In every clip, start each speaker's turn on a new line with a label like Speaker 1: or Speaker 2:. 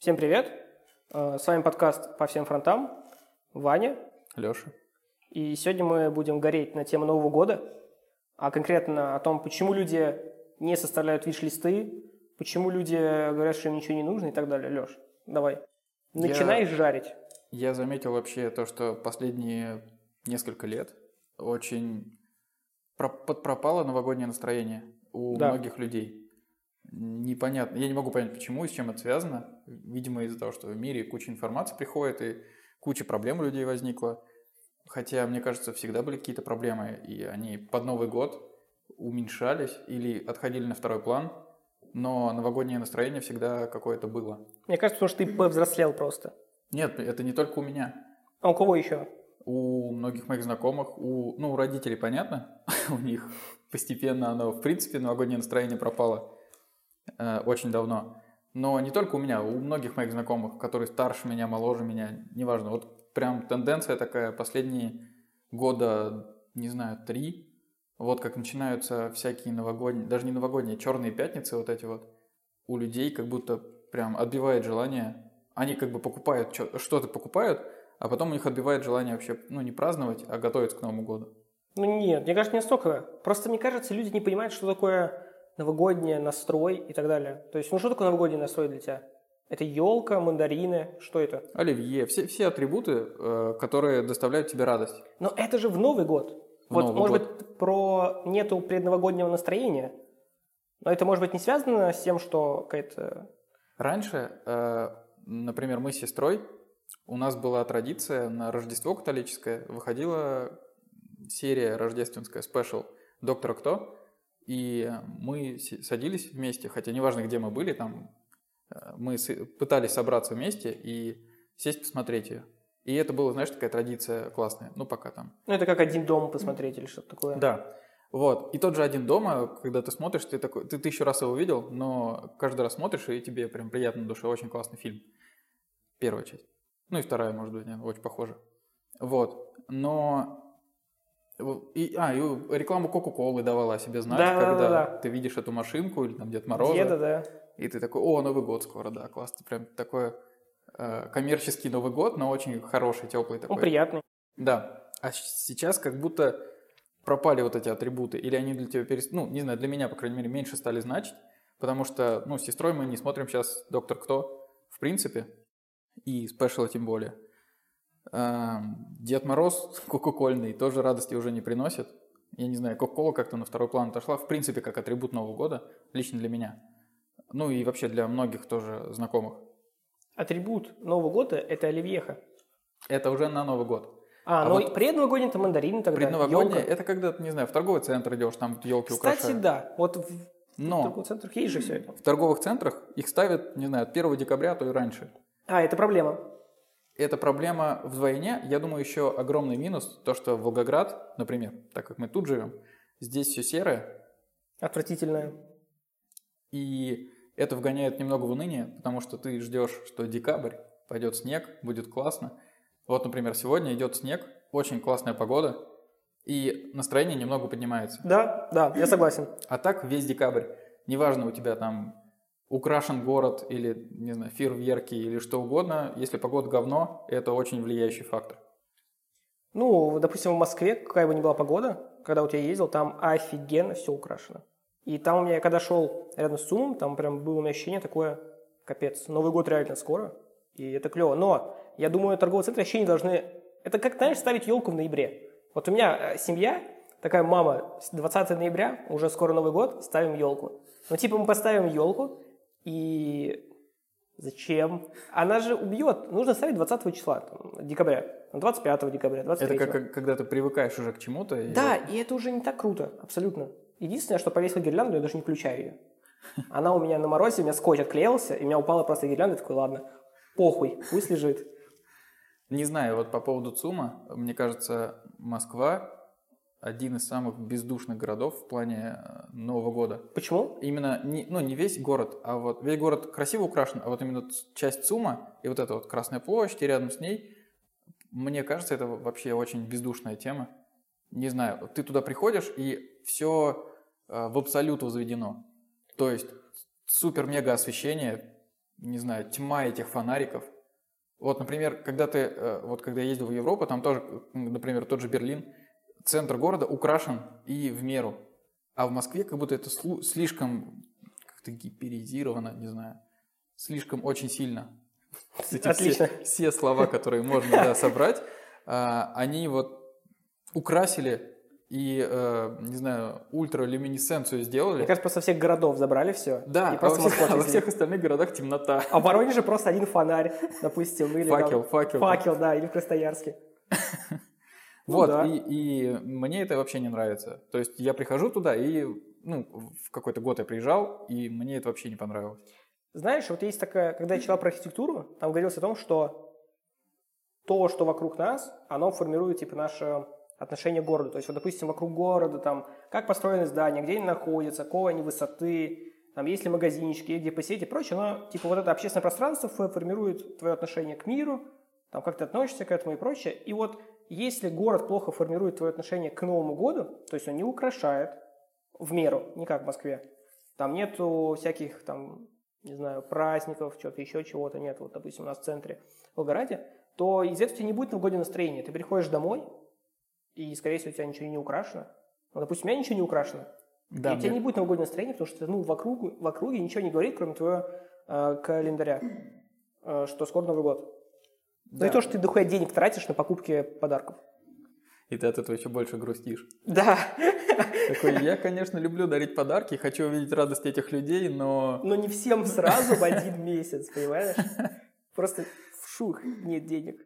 Speaker 1: Всем привет! Э, С вами подкаст «По всем фронтам». Ваня.
Speaker 2: Леша.
Speaker 1: И сегодня мы будем гореть на тему Нового года, а конкретно о том, почему люди не составляют виш-листы, почему люди говорят, что им ничего не нужно и так далее. Леш, давай. Начинай жарить.
Speaker 2: Я заметил вообще то, что последние несколько лет очень про- подпропало новогоднее настроение у
Speaker 1: Да.
Speaker 2: многих людей. Непонятно. Я не могу понять, почему и с чем это связано. Видимо, из-за того, что в мире куча информации приходит и куча проблем у людей возникла. Хотя, мне кажется, всегда были какие-то проблемы, и они под Новый год уменьшались или отходили на второй план. Но новогоднее настроение всегда какое-то было.
Speaker 1: Мне кажется, потому что ты повзрослел просто.
Speaker 2: Нет, это не только у меня.
Speaker 1: А у кого еще?
Speaker 2: У многих моих знакомых, у, ну, у родителей понятно, у них постепенно оно, в принципе, новогоднее настроение пропало э, очень давно. Но не только у меня, у многих моих знакомых, которые старше меня, моложе меня, неважно. Вот прям тенденция такая, последние года, не знаю, три, вот как начинаются всякие новогодние, даже не новогодние, черные пятницы вот эти вот, у людей как будто прям отбивает желание, они как бы покупают, что-то покупают, а потом у них отбивает желание вообще, ну, не праздновать, а готовиться к Новому году.
Speaker 1: Ну нет, мне кажется, не настолько. Просто мне кажется, люди не понимают, что такое новогоднее настрой и так далее. То есть, ну что такое новогодний настрой для тебя? Это елка, мандарины, что это?
Speaker 2: Оливье, все, все атрибуты, э, которые доставляют тебе радость.
Speaker 1: Но это же в Новый год.
Speaker 2: В
Speaker 1: вот,
Speaker 2: Новый
Speaker 1: может
Speaker 2: год.
Speaker 1: быть, про нету предновогоднего настроения, но это, может быть, не связано с тем, что какая-то...
Speaker 2: Раньше, э, например, мы с сестрой, у нас была традиция на Рождество католическое, выходила серия рождественская, спешл «Доктора Кто», и мы садились вместе, хотя неважно, где мы были, там э, мы пытались собраться вместе и сесть посмотреть ее. И это была, знаешь, такая традиция классная, ну пока там
Speaker 1: Ну, это как один дом посмотреть или что-то такое.
Speaker 2: да. Вот. И тот же один дома, когда ты смотришь, ты такой, ты тысячу раз его видел, но каждый раз смотришь, и тебе прям приятно на душе. Очень классный фильм. Первая часть. Ну и вторая, может быть, не, очень похожа. Вот. Но... И, а, и рекламу Кока-Колы давала о себе знать,
Speaker 1: Да, да,
Speaker 2: когда
Speaker 1: да, да.
Speaker 2: ты видишь эту машинку или там Дед Мороза.
Speaker 1: Деда, да.
Speaker 2: И ты такой, о, Новый год скоро, да, классно. Прям такой э, коммерческий Новый год, но очень хороший, теплый такой.
Speaker 1: Он приятный.
Speaker 2: Да. А сейчас как будто пропали вот эти атрибуты, или они для тебя перес... Ну, не знаю, для меня, по крайней мере, меньше стали значить, потому что, ну, с сестрой мы не смотрим сейчас «Доктор Кто», в принципе, и спешила тем более. Дед Мороз кока-кольный тоже радости уже не приносит. Я не знаю, Кока-Кола как-то на второй план отошла, в принципе, как атрибут Нового года, лично для меня. Ну и вообще для многих тоже знакомых.
Speaker 1: Атрибут Нового года – это оливьеха.
Speaker 2: Это уже на Новый год.
Speaker 1: А,
Speaker 2: А
Speaker 1: ну
Speaker 2: вот
Speaker 1: предновогодний – это мандарины тогда,
Speaker 2: Предновогоднее,
Speaker 1: ёлка.
Speaker 2: это когда, не знаю, в торговый центр идешь, там елки
Speaker 1: Кстати,
Speaker 2: украшают.
Speaker 1: да. Вот в
Speaker 2: Но
Speaker 1: торговых центрах есть же все это.
Speaker 2: в торговых центрах их ставят, не знаю, от 1 декабря, а то и раньше.
Speaker 1: А, это проблема.
Speaker 2: Это проблема вдвойне. Я думаю, еще огромный минус, то, что Волгоград, например, так как мы тут живем, здесь все серое,
Speaker 1: Отвратительная.
Speaker 2: и это вгоняет немного в уныние, потому что ты ждешь, что декабрь, пойдет снег, будет классно. Вот, например, сегодня идет снег, очень классная погода, и настроение немного поднимается.
Speaker 1: Да, да, я согласен.
Speaker 2: А так весь декабрь, неважно у тебя там украшен город или, не знаю, фейерверки или что угодно, если погода говно, это очень влияющий фактор.
Speaker 1: Ну, допустим, в Москве, какая бы ни была погода, когда вот я ездил, там офигенно все украшено. И там у меня, когда шел рядом с ЦУМом, там прям было у меня ощущение такое, капец, Новый год реально скоро, и это клево. Но я думаю, торговые центры вообще не должны... Это как, знаешь, ставить елку в ноябре. Вот у меня э, семья, такая мама, с 20 ноября, уже скоро Новый год, ставим елку. Ну, типа, мы поставим елку, и Зачем? Она же убьет. Нужно ставить 20 числа, там, декабря, 25 декабря, 23
Speaker 2: Это как, когда ты привыкаешь уже к чему-то. и
Speaker 1: Да, и это уже не так круто, абсолютно. Единственное, что повесил гирлянду, я даже не включаю ее. Она у меня на морозе, у меня скотч отклеился, и у меня упала просто гирлянда, я такой, ладно, похуй, пусть лежит.
Speaker 2: Не знаю, вот по поводу ЦУМа, мне кажется, Москва один из самых бездушных городов в плане э, Нового года.
Speaker 1: Почему?
Speaker 2: Именно, не, ну, не весь город, а вот весь город красиво украшен, а вот именно часть ЦУМа и вот эта вот Красная площадь и рядом с ней, мне кажется, это вообще очень бездушная тема. Не знаю, ты туда приходишь, и все в абсолют возведено. То есть супер-мега освещение, не знаю, тьма этих фонариков. Вот, например, когда ты, э, вот когда я ездил в Европу, там тоже, например, тот же Берлин, центр города украшен и в меру. А в Москве как будто это слишком как-то гиперизировано, не знаю, слишком очень сильно.
Speaker 1: Эти Отлично.
Speaker 2: Все, все слова, которые можно да, собрать, а, они вот украсили и, э, не знаю, ультралюминесценцию сделали.
Speaker 1: Мне кажется, просто всех городов забрали все.
Speaker 2: Да, а во, всех, а во всех остальных городах темнота.
Speaker 1: А в Воронеже просто один фонарь, допустим. Или
Speaker 2: факел,
Speaker 1: там,
Speaker 2: факел.
Speaker 1: Факел, да, или в Красноярске.
Speaker 2: Ну, вот, да. и, и мне это вообще не нравится. То есть я прихожу туда, и ну, в какой-то год я приезжал, и мне это вообще не понравилось.
Speaker 1: Знаешь, вот есть такая, когда я читал про архитектуру, там говорилось о том, что то, что вокруг нас, оно формирует типа наше отношение к городу. То есть, вот, допустим, вокруг города, там, как построены здания, где они находятся, какой они высоты, там, есть ли магазинчики, где посетить и прочее, но, типа, вот это общественное пространство формирует твое отношение к миру, там, как ты относишься к этому и прочее. И вот если город плохо формирует твое отношение к Новому году, то есть он не украшает в меру, не как в Москве, там нету всяких, там, не знаю, праздников, что-то еще, чего-то нет, вот, допустим, у нас в центре в Волгограде, то из этого у тебя не будет новогоднего настроения. Ты приходишь домой, и, скорее всего, у тебя ничего не украшено. Ну, допустим, у меня ничего не украшено. Да, и у тебя не будет новогоднего настроения, потому что ну, вокруг, в округе ничего не говорит, кроме твоего э, календаря, э, что скоро Новый год. Да. Ну и то, что ты дохуя денег тратишь на покупки подарков.
Speaker 2: И ты от этого еще больше грустишь.
Speaker 1: Да.
Speaker 2: Такой, я, конечно, люблю дарить подарки, хочу увидеть радость этих людей, но...
Speaker 1: Но не всем сразу в один месяц, понимаешь? Просто в шух нет денег.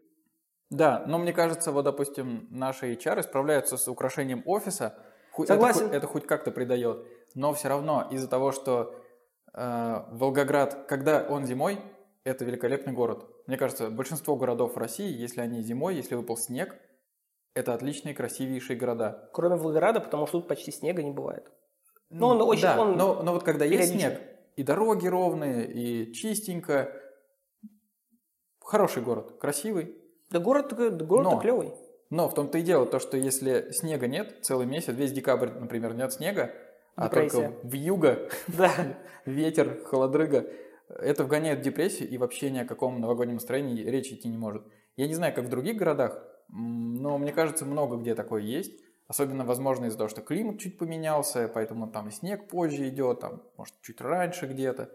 Speaker 2: Да, но мне кажется, вот, допустим, наши HR справляются с украшением офиса.
Speaker 1: Согласен.
Speaker 2: Это, это хоть как-то придает. Но все равно из-за того, что э, Волгоград, когда он зимой, это великолепный город. Мне кажется, большинство городов в России, если они зимой, если выпал снег, это отличные, красивейшие города.
Speaker 1: Кроме Волгограда, потому что тут почти снега не бывает. Но он очень...
Speaker 2: Да,
Speaker 1: он
Speaker 2: но, но вот когда есть снег, и дороги ровные, и чистенько, хороший город, красивый.
Speaker 1: Да город, город но, клевый.
Speaker 2: Но в том-то и дело, то, что если снега нет целый месяц, весь декабрь, например, нет снега, а Депрессия. только в юго,
Speaker 1: да.
Speaker 2: ветер, холодрыга, это вгоняет в депрессию, и вообще ни о каком новогоднем настроении речи идти не может. Я не знаю, как в других городах, но мне кажется, много где такое есть. Особенно, возможно, из-за того, что климат чуть поменялся, поэтому там снег позже идет, там, может, чуть раньше где-то.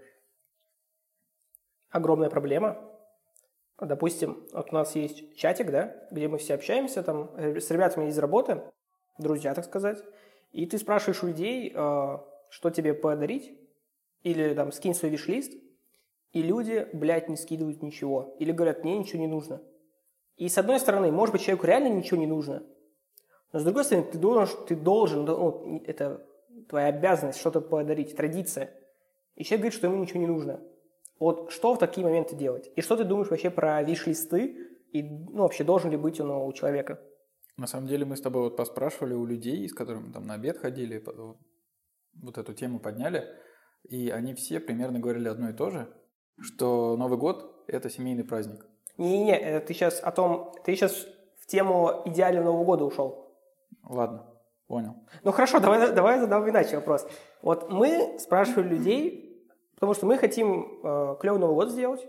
Speaker 1: Огромная проблема Допустим, вот у нас есть чатик, да, где мы все общаемся там э, с ребятами из работы, друзья, так сказать, и ты спрашиваешь у людей, э, что тебе подарить, или там скинь свой виш-лист, и люди, блядь, не скидывают ничего. Или говорят, мне ничего не нужно. И с одной стороны, может быть, человеку реально ничего не нужно, но с другой стороны, ты должен, ты должен ну, это твоя обязанность что-то подарить, традиция. И человек говорит, что ему ничего не нужно. Вот что в такие моменты делать? И что ты думаешь вообще про виш-листы? И ну, вообще должен ли быть он у человека?
Speaker 2: На самом деле мы с тобой вот поспрашивали у людей, с которыми там на обед ходили, вот эту тему подняли, и они все примерно говорили одно и то же, что Новый год – это семейный праздник.
Speaker 1: Не-не-не, ты сейчас о том, ты сейчас в тему идеального Нового года ушел.
Speaker 2: Ладно, понял.
Speaker 1: Ну хорошо, давай, давай задам иначе вопрос. Вот мы спрашивали людей, Потому что мы хотим э, клевый Новый год сделать,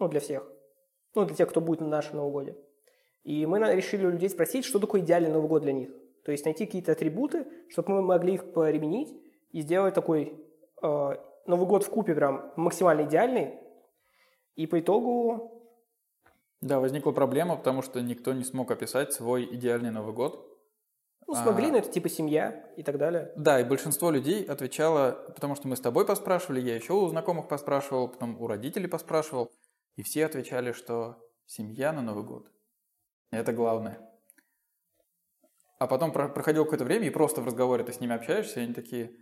Speaker 1: ну, для всех, ну, для тех, кто будет на нашем Новом годе. И мы решили у людей спросить, что такое идеальный Новый год для них. То есть найти какие-то атрибуты, чтобы мы могли их применить и сделать такой э, Новый год в купе прям максимально идеальный. И по итогу...
Speaker 2: Да, возникла проблема, потому что никто не смог описать свой идеальный Новый год.
Speaker 1: Ну, смогли, а, но это типа семья и так далее.
Speaker 2: Да, и большинство людей отвечало, потому что мы с тобой поспрашивали, я еще у знакомых поспрашивал, потом у родителей поспрашивал, и все отвечали, что семья на Новый год. Это главное. А потом проходило какое-то время, и просто в разговоре ты с ними общаешься, и они такие,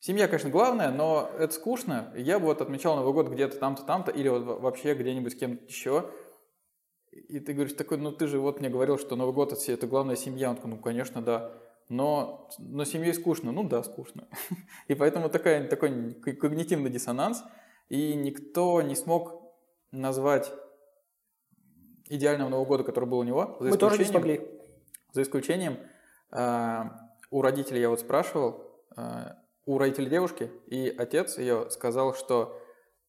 Speaker 2: семья, конечно, главное, но это скучно, я бы вот отмечал Новый год где-то там-то, там-то, или вот вообще где-нибудь с кем-то еще, и ты говоришь такой, ну ты же вот мне говорил, что Новый год это главная семья. Он такой, ну конечно, да. Но, но семьей скучно. Ну да, скучно. И поэтому такая, такой когнитивный диссонанс. И никто не смог назвать идеального Нового года, который был у него.
Speaker 1: За Мы тоже не смогли.
Speaker 2: За исключением, э, у родителей я вот спрашивал, э, у родителей девушки, и отец ее сказал, что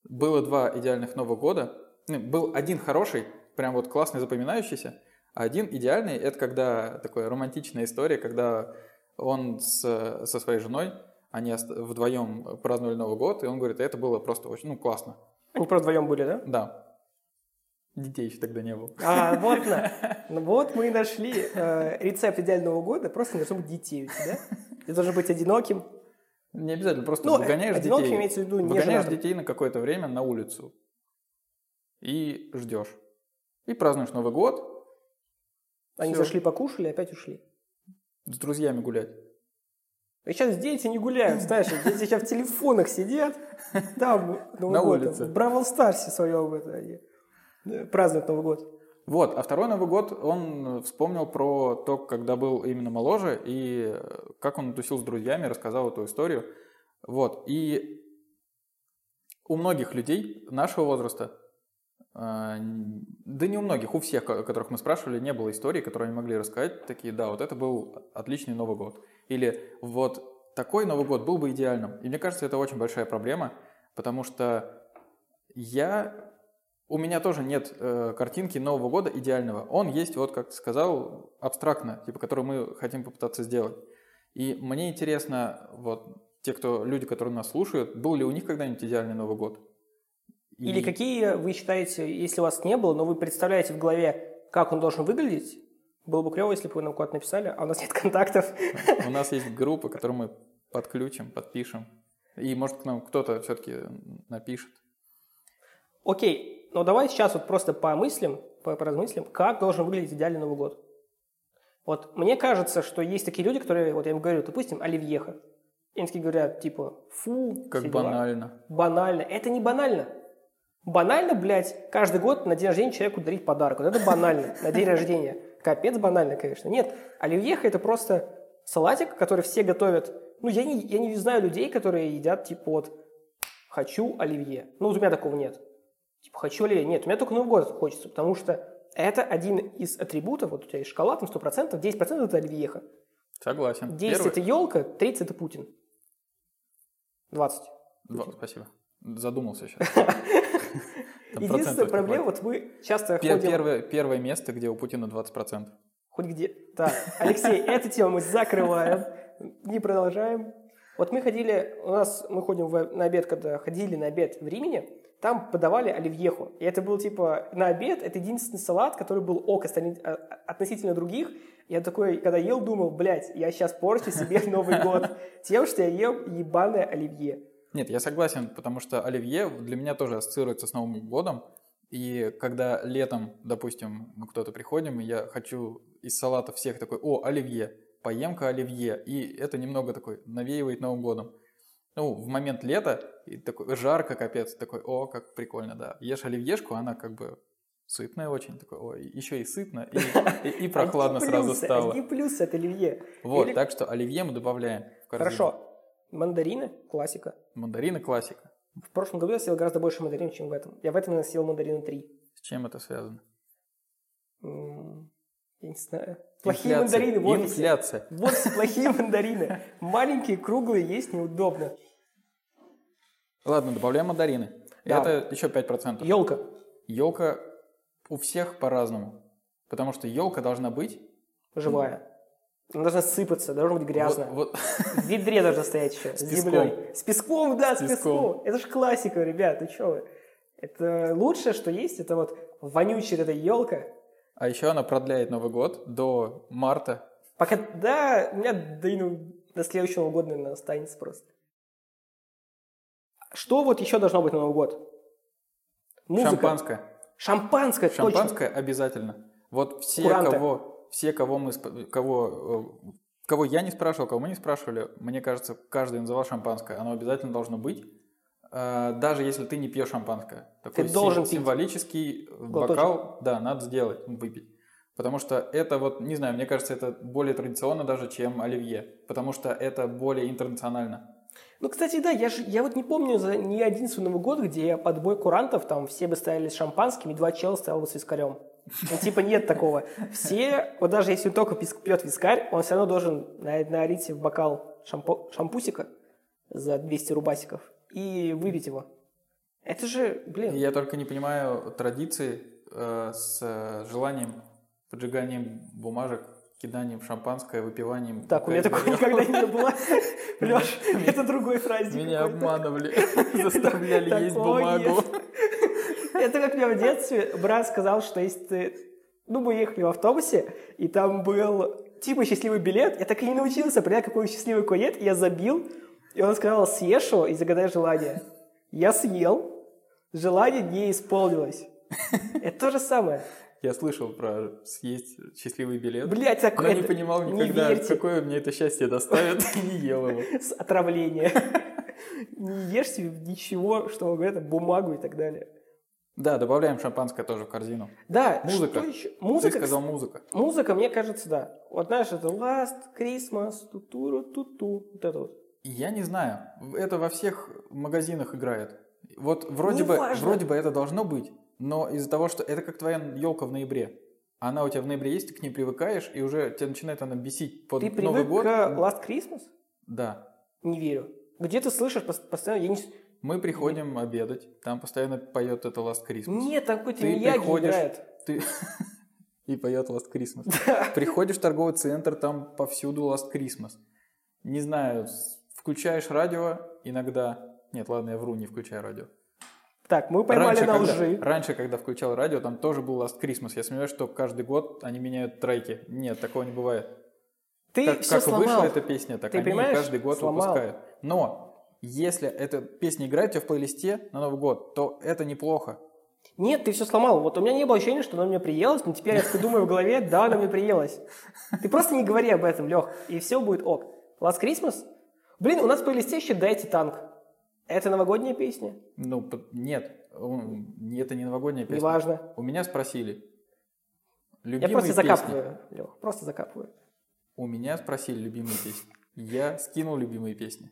Speaker 2: было два идеальных Нового года. Ну, был один хороший, прям вот классный, запоминающийся, а один идеальный – это когда такая романтичная история, когда он с, со своей женой, они вдвоем праздновали Новый год, и он говорит, это было просто очень, ну, классно.
Speaker 1: Они просто вдвоем были, да?
Speaker 2: Да. Детей еще тогда не было.
Speaker 1: А, вот, на. Ну, вот мы и нашли э, рецепт идеального года, просто не должно быть детей у тебя. Ты должен быть одиноким.
Speaker 2: Не обязательно, просто ну, выгоняешь детей.
Speaker 1: имеется в виду не
Speaker 2: Выгоняешь
Speaker 1: женатым.
Speaker 2: детей на какое-то время на улицу и ждешь. И празднуешь Новый год.
Speaker 1: Они
Speaker 2: Всё.
Speaker 1: зашли покушали, опять ушли.
Speaker 2: С друзьями гулять.
Speaker 1: И сейчас дети не гуляют, знаешь, дети сейчас в телефонах сидят, там Новый
Speaker 2: На
Speaker 1: год,
Speaker 2: улице.
Speaker 1: в Бравл Старсе своем это, они, э, празднуют Новый год.
Speaker 2: Вот, а второй Новый год он вспомнил про то, когда был именно моложе, и э, как он тусил с друзьями, рассказал эту историю. Вот, и у многих людей нашего возраста, э, да не у многих, у всех, ко- которых мы спрашивали, не было истории, которые они могли рассказать, такие, да, вот это был отличный Новый год. Или вот такой Новый год был бы идеальным. И мне кажется, это очень большая проблема, потому что я у меня тоже нет э, картинки Нового года идеального. Он есть, вот как ты сказал, абстрактно, типа, который мы хотим попытаться сделать. И мне интересно, вот те, кто люди, которые нас слушают, был ли у них когда-нибудь идеальный Новый год? И-
Speaker 1: Или какие вы считаете, если у вас не было, но вы представляете в голове, как он должен выглядеть, было бы клево, если бы вы нам куда-то написали, а у нас нет контактов.
Speaker 2: У нас есть группа, которую мы подключим, подпишем. И может к нам кто-то все-таки напишет.
Speaker 1: Окей, но давай сейчас вот просто помыслим, по- поразмыслим, как должен выглядеть идеальный Новый год. Вот мне кажется, что есть такие люди, которые, вот я им говорю, допустим, оливьеха. Им такие говорят, типа, фу,
Speaker 2: Как
Speaker 1: все дела.
Speaker 2: банально.
Speaker 1: Банально. Это не банально. Банально, блядь, каждый год на день рождения человеку дарить подарок. Вот это банально. На день рождения. Капец банально, конечно. Нет, оливьеха это просто салатик, который все готовят. Ну, я не, я не знаю людей, которые едят, типа, вот, хочу оливье. Ну, вот у меня такого нет. Типа, хочу оливье. Нет, у меня только Новый год хочется, потому что это один из атрибутов. Вот у тебя есть шоколад, там 100%, 10% это оливьеха.
Speaker 2: Согласен.
Speaker 1: 10
Speaker 2: Первый-
Speaker 1: это елка, 30 это Путин. 20.
Speaker 2: Два- спасибо. Задумался сейчас.
Speaker 1: Единственная проблема, вот мы часто ходим...
Speaker 2: Первое, первое место, где у Путина 20%.
Speaker 1: Хоть где. Так, Алексей, эту тему мы закрываем, не продолжаем. Вот мы ходили, у нас, мы ходим в- на обед, когда ходили на обед в Римене, там подавали оливьеху. И это был типа, на обед, это единственный салат, который был ок а- а- относительно других. Я такой, когда ел, думал, блядь, я сейчас порчу себе Новый год тем, что я ем ебаное оливье.
Speaker 2: Нет, я согласен, потому что оливье для меня тоже ассоциируется с Новым годом. И когда летом, допустим, мы кто-то приходим, и я хочу из салата всех такой, о, оливье, поем-ка оливье. И это немного такой навеивает Новым годом. Ну, в момент лета, и такой жарко, капец, такой, о, как прикольно, да. Ешь оливьешку, она как бы сытная очень, такой, ой, еще и сытно, и, и- и прохладно
Speaker 1: Одни
Speaker 2: сразу
Speaker 1: плюсы,
Speaker 2: стало.
Speaker 1: Одни плюсы от оливье.
Speaker 2: Вот,
Speaker 1: Или-
Speaker 2: так что оливье мы добавляем в корзину.
Speaker 1: Хорошо. Мандарины, классика.
Speaker 2: Мандарины классика.
Speaker 1: В прошлом году я съел гораздо больше мандарин, чем в этом. Я в этом съел мандарина 3.
Speaker 2: С чем это связано?
Speaker 1: Я не знаю. Плохие
Speaker 2: Инфляция.
Speaker 1: мандарины в офисе.
Speaker 2: Инфляция.
Speaker 1: В офисе плохие мандарины. Маленькие, круглые, есть неудобно.
Speaker 2: Ладно, добавляем мандарины.
Speaker 1: Да.
Speaker 2: Это еще 5%.
Speaker 1: Елка.
Speaker 2: Елка у всех по-разному. Потому что елка должна быть...
Speaker 1: Живая. Она должна сыпаться, должна быть грязная.
Speaker 2: Вот, вот-
Speaker 1: В ведре должна стоять еще. С,
Speaker 2: песком.
Speaker 1: землей. С песком, да, с,
Speaker 2: С
Speaker 1: песком.
Speaker 2: песком.
Speaker 1: Это же классика, ребят, ну что вы. Это лучшее, что есть, это вот вонючая эта елка.
Speaker 2: А еще она продляет Новый год до марта.
Speaker 1: Пока, да, у меня и, ну, до следующего года, наверное, останется просто. Что вот еще должно быть на Новый год? Музыка.
Speaker 2: Шампанское.
Speaker 1: Шампанское, точно.
Speaker 2: Шампанское обязательно. Вот все,
Speaker 1: Куранты.
Speaker 2: кого, все, кого мы, кого, э, кого я не спрашивал, кого мы не спрашивали, мне кажется, каждый называл шампанское. Оно обязательно должно быть. Э, Даже если ты не пьешь шампанское. Такой сим-
Speaker 1: должен пить.
Speaker 2: символический
Speaker 1: Глоточек.
Speaker 2: бокал, да, надо сделать, выпить. Потому что это вот, не знаю, мне кажется, это более традиционно даже, чем оливье. Потому что это более интернационально.
Speaker 1: Ну, кстати, да, я, ж, я вот не помню за ни Новый год, где под бой курантов там все бы стояли с шампанским, и два чела стоял бы с вискарем. Ну, типа нет такого. Все, вот даже если он только пьет вискарь, он все равно должен на- налить в бокал шампо- шампусика за 200 рубасиков и выпить его. Это же, блин.
Speaker 2: Я только не понимаю традиции э, с э, желанием, поджиганием бумажек, киданием шампанское, выпиванием.
Speaker 1: Так, у меня такого никогда не было. Леш, это другой праздник.
Speaker 2: Меня обманывали, заставляли есть бумагу.
Speaker 1: Это как мне в детстве брат сказал, что если ты... Ну, мы ехали в автобусе, и там был типа счастливый билет. Я так и не научился понять, какой счастливый кует. Я забил, и он сказал, съешь его и загадай желание. Я съел, желание не исполнилось. Это то же самое.
Speaker 2: Я слышал про съесть счастливый билет,
Speaker 1: Блять,
Speaker 2: но
Speaker 1: такое...
Speaker 2: не понимал
Speaker 1: не
Speaker 2: никогда,
Speaker 1: верьте.
Speaker 2: какое мне это счастье доставит, и не ел его.
Speaker 1: С отравления. Не ешь себе ничего, что говорят, бумагу и так далее.
Speaker 2: Да, добавляем шампанское тоже в корзину.
Speaker 1: Да,
Speaker 2: Музыка.
Speaker 1: что еще?
Speaker 2: Ты
Speaker 1: Музыка,
Speaker 2: сказал музыка.
Speaker 1: Музыка, мне кажется, да. Вот знаешь, это Last Christmas, тутуру туту, вот это вот.
Speaker 2: Я не знаю, это во всех магазинах играет. Вот вроде бы,
Speaker 1: Неважно.
Speaker 2: вроде бы это должно быть, но из-за того, что это как твоя елка в ноябре. Она у тебя в ноябре есть, ты к ней привыкаешь, и уже тебя начинает она бесить под
Speaker 1: Ты
Speaker 2: Новый
Speaker 1: привык
Speaker 2: год.
Speaker 1: к Last Christmas?
Speaker 2: Да.
Speaker 1: Не верю. Где ты слышишь пос- постоянно? Я не...
Speaker 2: Мы приходим обедать, там постоянно поет это Last Christmas.
Speaker 1: Нет, там какой-то
Speaker 2: Ты
Speaker 1: Мияги
Speaker 2: приходишь-
Speaker 1: играет.
Speaker 2: Ты... И поет Last Christmas. Приходишь в торговый центр, там повсюду Last Christmas. Не знаю, включаешь радио иногда. Нет, ладно, я вру, не включаю радио.
Speaker 1: Так, мы поймали
Speaker 2: раньше,
Speaker 1: на
Speaker 2: когда,
Speaker 1: лжи.
Speaker 2: раньше, когда включал радио, там тоже был Last Christmas. Я сомневаюсь, что каждый год они меняют треки. Нет, такого не бывает.
Speaker 1: Ты
Speaker 2: как
Speaker 1: все
Speaker 2: как
Speaker 1: сломал.
Speaker 2: вышла эта песня, так
Speaker 1: Ты
Speaker 2: они каждый год
Speaker 1: Сломал.
Speaker 2: выпускают. Но если эта песня играет у тебя в плейлисте на Новый год, то это неплохо.
Speaker 1: Нет, ты все сломал. Вот у меня не было ощущения, что она мне приелась, но теперь я думаю в голове, да, она мне приелась. Ты просто не говори об этом, Лех, и все будет ок. Last Christmas? Блин, у нас в плейлисте еще «Дайте танк». Это новогодняя песня?
Speaker 2: Ну, нет, это не новогодняя песня.
Speaker 1: Неважно.
Speaker 2: У меня спросили.
Speaker 1: Я
Speaker 2: Любимые
Speaker 1: просто
Speaker 2: песни.
Speaker 1: закапываю, Лех, просто закапываю.
Speaker 2: У меня спросили любимые песни. Я скинул любимые песни.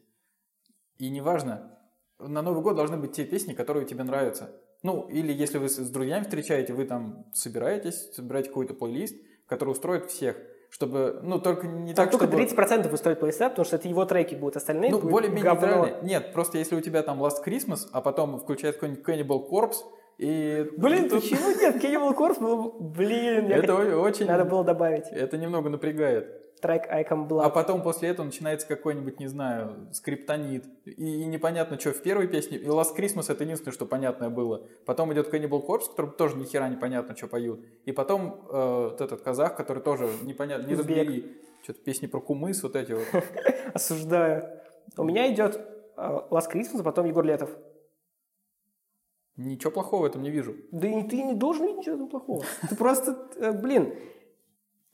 Speaker 2: И неважно, на Новый год должны быть те песни, которые тебе нравятся. Ну, или если вы с с друзьями встречаете, вы там собираетесь, собираете какой-то плейлист, который устроит всех. Чтобы, ну, только не
Speaker 1: Там
Speaker 2: так,
Speaker 1: только
Speaker 2: чтобы...
Speaker 1: 30% устроит плейста, потому что это его треки будут, остальные
Speaker 2: Ну, более-менее
Speaker 1: говно.
Speaker 2: нейтральный. Нет, просто если у тебя там Last Christmas, а потом включает какой-нибудь Cannibal Corpse, и...
Speaker 1: Блин,
Speaker 2: тут-
Speaker 1: почему нет? Cannibal Corpse был... Блин, я
Speaker 2: Это
Speaker 1: хот-
Speaker 2: о- очень...
Speaker 1: надо было добавить.
Speaker 2: Это немного напрягает.
Speaker 1: Трек Icon
Speaker 2: А
Speaker 1: Blood.
Speaker 2: потом после этого начинается какой-нибудь, не знаю, скриптонит. И, и непонятно, что в первой песне. И Last Christmas это единственное, что понятное было. Потом идет Cannibal Corpse, который тоже ни хера непонятно, что поют. И потом э, вот этот казах, который тоже непонятно, не разбери. Что-то песни про кумыс, вот эти вот.
Speaker 1: Осуждаю. У меня идет э, Last Christmas, а потом Егор Летов.
Speaker 2: Ничего плохого в этом не вижу.
Speaker 1: Да и ты не должен видеть ничего плохого. Ты просто, э, блин,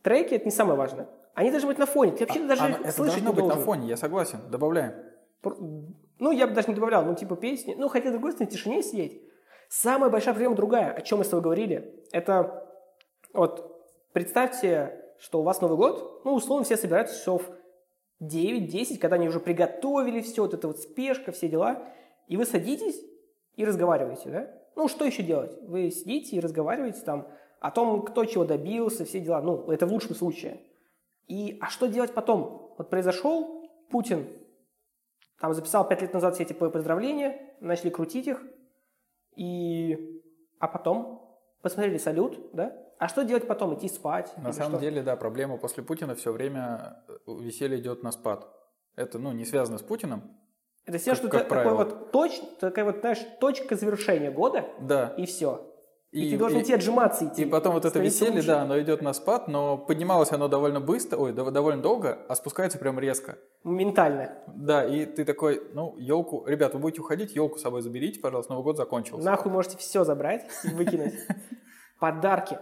Speaker 1: треки это не самое важное. Они должны быть на фоне. Ты вообще даже
Speaker 2: Оно-
Speaker 1: их
Speaker 2: это
Speaker 1: слышать
Speaker 2: должно быть на
Speaker 1: должен.
Speaker 2: фоне, я согласен. Добавляем.
Speaker 1: Ну, я бы даже не добавлял, ну, типа песни. Ну, хотя, с другой стороны, в тишине сидеть. Самая большая проблема другая, о чем мы с тобой говорили. Это вот представьте, что у вас Новый год, ну, условно, все собираются часов 9-10, когда они уже приготовили все, вот эта вот спешка, все дела, и вы садитесь и разговариваете, да? Ну, что еще делать? Вы сидите и разговариваете там о том, кто чего добился, все дела. Ну, это в лучшем случае. И, а что делать потом? Вот произошел Путин, там записал пять лет назад все эти поздравления, начали крутить их, и... а потом посмотрели салют, да? А что делать потом? Идти спать?
Speaker 2: На самом
Speaker 1: что?
Speaker 2: деле, да, проблема после Путина все время э, веселье идет на спад. Это, ну, не связано с Путиным.
Speaker 1: Это все,
Speaker 2: как-
Speaker 1: что
Speaker 2: как
Speaker 1: такой вот точ, такая вот, знаешь, точка завершения года,
Speaker 2: Да.
Speaker 1: и все. И, ты должен идти отжиматься идти.
Speaker 2: И потом вот это веселье,
Speaker 1: лучше.
Speaker 2: да, оно идет на спад, но поднималось оно довольно быстро, ой, дов- довольно долго, а спускается прям резко.
Speaker 1: Ментально.
Speaker 2: Да, и ты такой, ну, елку, ребят, вы будете уходить, елку с собой заберите, пожалуйста, Новый год закончился.
Speaker 1: Нахуй можете все забрать и выкинуть. Подарки.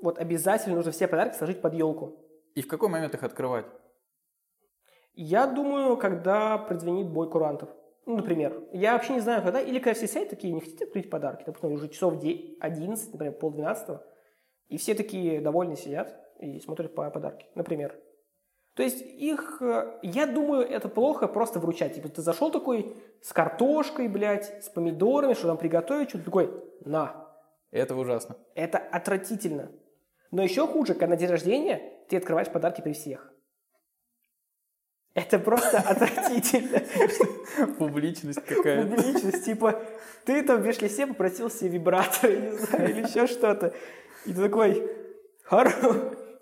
Speaker 1: Вот обязательно нужно все подарки сложить под елку.
Speaker 2: И в какой момент их открывать?
Speaker 1: Я думаю, когда прозвенит бой курантов. Ну, например. Я вообще не знаю, когда. Или когда все сядут такие, не хотите открыть подарки. Допустим, уже часов де- 11, например, полдвенадцатого. И все такие довольны сидят и смотрят по подарки. Например. То есть их, э, я думаю, это плохо просто вручать. Типа ты зашел такой с картошкой, блядь, с помидорами, что там приготовить, что-то такой, на.
Speaker 2: Это ужасно.
Speaker 1: Это отвратительно. Но еще хуже, когда на день рождения ты открываешь подарки при всех. Это просто отвратительно.
Speaker 2: Публичность какая-то.
Speaker 1: Публичность, типа, ты там в виш-листе попросил себе вибратор, я не знаю, или еще что-то. И ты такой, хорош.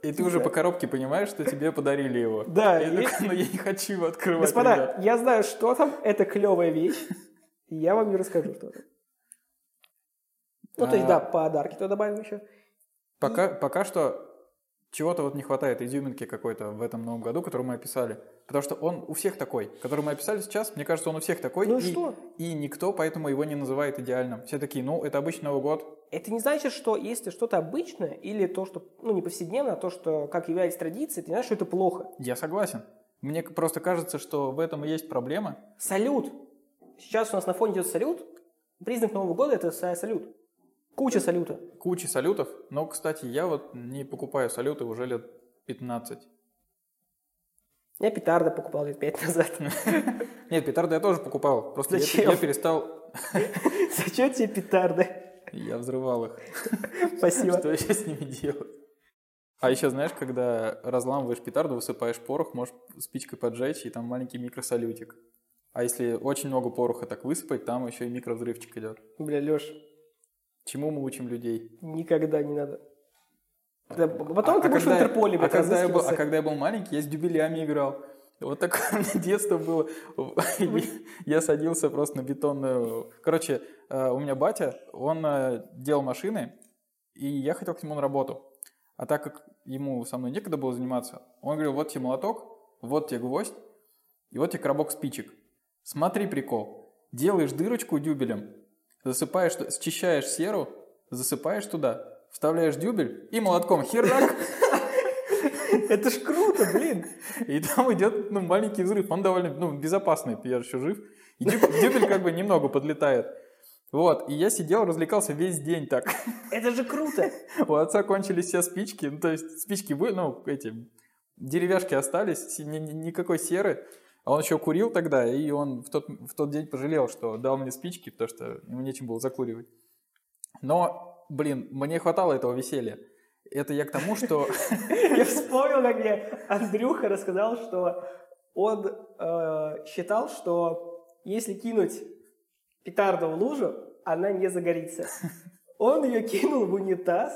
Speaker 2: И ты уже по коробке понимаешь, что тебе подарили его.
Speaker 1: Да.
Speaker 2: И- такой, ну я не хочу его открывать.
Speaker 1: Господа,
Speaker 2: ребят».
Speaker 1: я знаю, что там, это клевая вещь, я вам не расскажу, что там. Ну, то есть,
Speaker 2: А.
Speaker 1: да, подарки туда добавим еще.
Speaker 2: Пока, пока что чего-то вот не хватает, изюминки какой-то в этом новом году, который мы описали. Потому что он у всех такой, который мы описали сейчас, мне кажется, он у всех такой.
Speaker 1: Ну и что?
Speaker 2: и никто поэтому его не называет идеальным. Все такие, ну, это обычный Новый год.
Speaker 1: Это не значит, что если что-то обычное, или то, что, ну, не повседневно, а то, что как является традицией, ты знаешь, что это плохо.
Speaker 2: Я согласен. Мне просто кажется, что в этом и есть проблема.
Speaker 1: Салют. Сейчас у нас на фоне идет салют. Признак Нового года – это са- салют. Куча салюта.
Speaker 2: Куча салютов. Но, кстати, я вот не покупаю салюты уже лет 15.
Speaker 1: Я петарды покупал лет пять назад.
Speaker 2: Нет, петарды я тоже покупал. Просто я-
Speaker 1: Зачем?
Speaker 2: я перестал...
Speaker 1: Зачем тебе петарды?
Speaker 2: Я взрывал их.
Speaker 1: Спасибо.
Speaker 2: Что я сейчас с ними делаю? А еще знаешь, когда разламываешь петарду, высыпаешь порох, можешь спичкой поджечь, и там маленький микросалютик. А если очень много пороха так высыпать, там еще и микровзрывчик идет.
Speaker 1: Бля, Леш,
Speaker 2: Чему мы учим людей?
Speaker 1: никогда не надо. Да, потом
Speaker 2: А-
Speaker 1: ты
Speaker 2: а
Speaker 1: будешь в
Speaker 2: когда я-
Speaker 1: Интерполе,
Speaker 2: а когда, я был, а когда я был маленький, я с дюбелями играл. Вот такое у меня детство было. Я садился просто на бетонную... Короче, э, у меня батя, он э, делал машины, и я хотел к нему на работу. А так как ему со мной некогда было заниматься, он говорил, вот тебе молоток, вот тебе гвоздь, и вот тебе коробок спичек. Смотри прикол. Делаешь дырочку дюбелем, засыпаешь, счищаешь серу, засыпаешь туда, вставляешь дюбель и молотком херак,
Speaker 1: Это ж круто, блин.
Speaker 2: и там идет ну, маленький взрыв. Он довольно ну, безопасный, я еще жив. И дюбель, как бы немного подлетает. Вот, и я сидел, развлекался весь день так.
Speaker 1: Это же круто.
Speaker 2: У отца кончились все спички, ну, то есть спички, вы, ну, эти, деревяшки остались, ни- ни- никакой серы. А он еще курил тогда, и он в тот, в тот день пожалел, что дал мне спички, потому что ему нечем было закуривать. Но, блин, мне хватало этого веселья. Это я к тому, что...
Speaker 1: Я вспомнил, как мне Андрюха рассказал, что он э, считал, что если кинуть петарду в лужу, она не загорится. Он ее кинул в унитаз,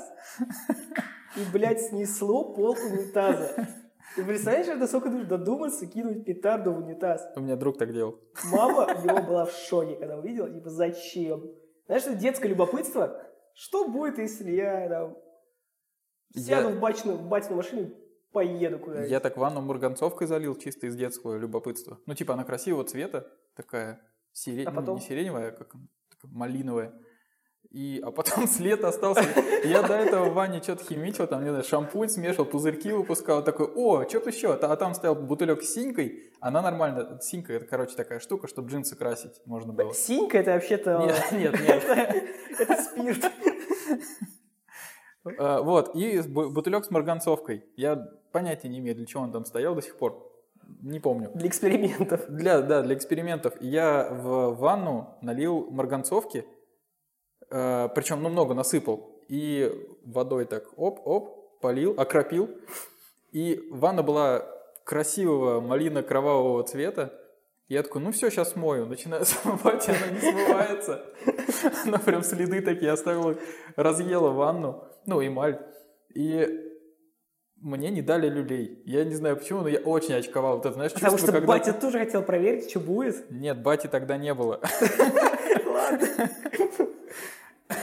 Speaker 1: и, блядь, снесло пол унитаза. Ты представляешь, это сколько нужно додуматься кинуть петарду в унитаз?
Speaker 2: У меня друг так делал.
Speaker 1: Мама у него была в шоке, когда увидела, типа, зачем? Знаешь, это детское любопытство. Что будет, если я там, сяду
Speaker 2: Я-
Speaker 1: в, бачную, в батину машину поеду куда-нибудь?
Speaker 2: Я так ванну марганцовкой залил чисто из детского любопытства. Ну, типа, она красивого цвета, такая сире...
Speaker 1: А потом?
Speaker 2: ну, не сиреневая, а как малиновая. И, а потом след остался. Я до этого в ванне что-то химичил, там, не знаю, шампунь смешивал, пузырьки выпускал. Такой, о, что-то еще. А там стоял бутылек с синькой. Она нормально, синька это, короче, такая штука, чтобы джинсы красить можно было.
Speaker 1: Синька это вообще-то...
Speaker 2: Нет, нет, нет.
Speaker 1: Это, спирт.
Speaker 2: А, Вот, и бутылек с марганцовкой. Я понятия не имею, для чего он там стоял до сих пор. Не помню.
Speaker 1: Для экспериментов.
Speaker 2: Для, да, для экспериментов. Я в ванну налил марганцовки, причем, ну, много насыпал, и водой так оп-оп, полил, окропил. И ванна была красивого малино-кровавого цвета. Я такой, ну все, сейчас смою. Начинаю смывать, она не смывается. Она прям следы такие оставила, разъела ванну, ну, эмаль. И мне не дали люлей. Я не знаю почему, но я очень очковал. Вот это, знаешь,
Speaker 1: Потому
Speaker 2: чувство,
Speaker 1: что
Speaker 2: когда...
Speaker 1: батя тоже хотел проверить, что будет.
Speaker 2: Нет, бати тогда не было.
Speaker 1: Ладно.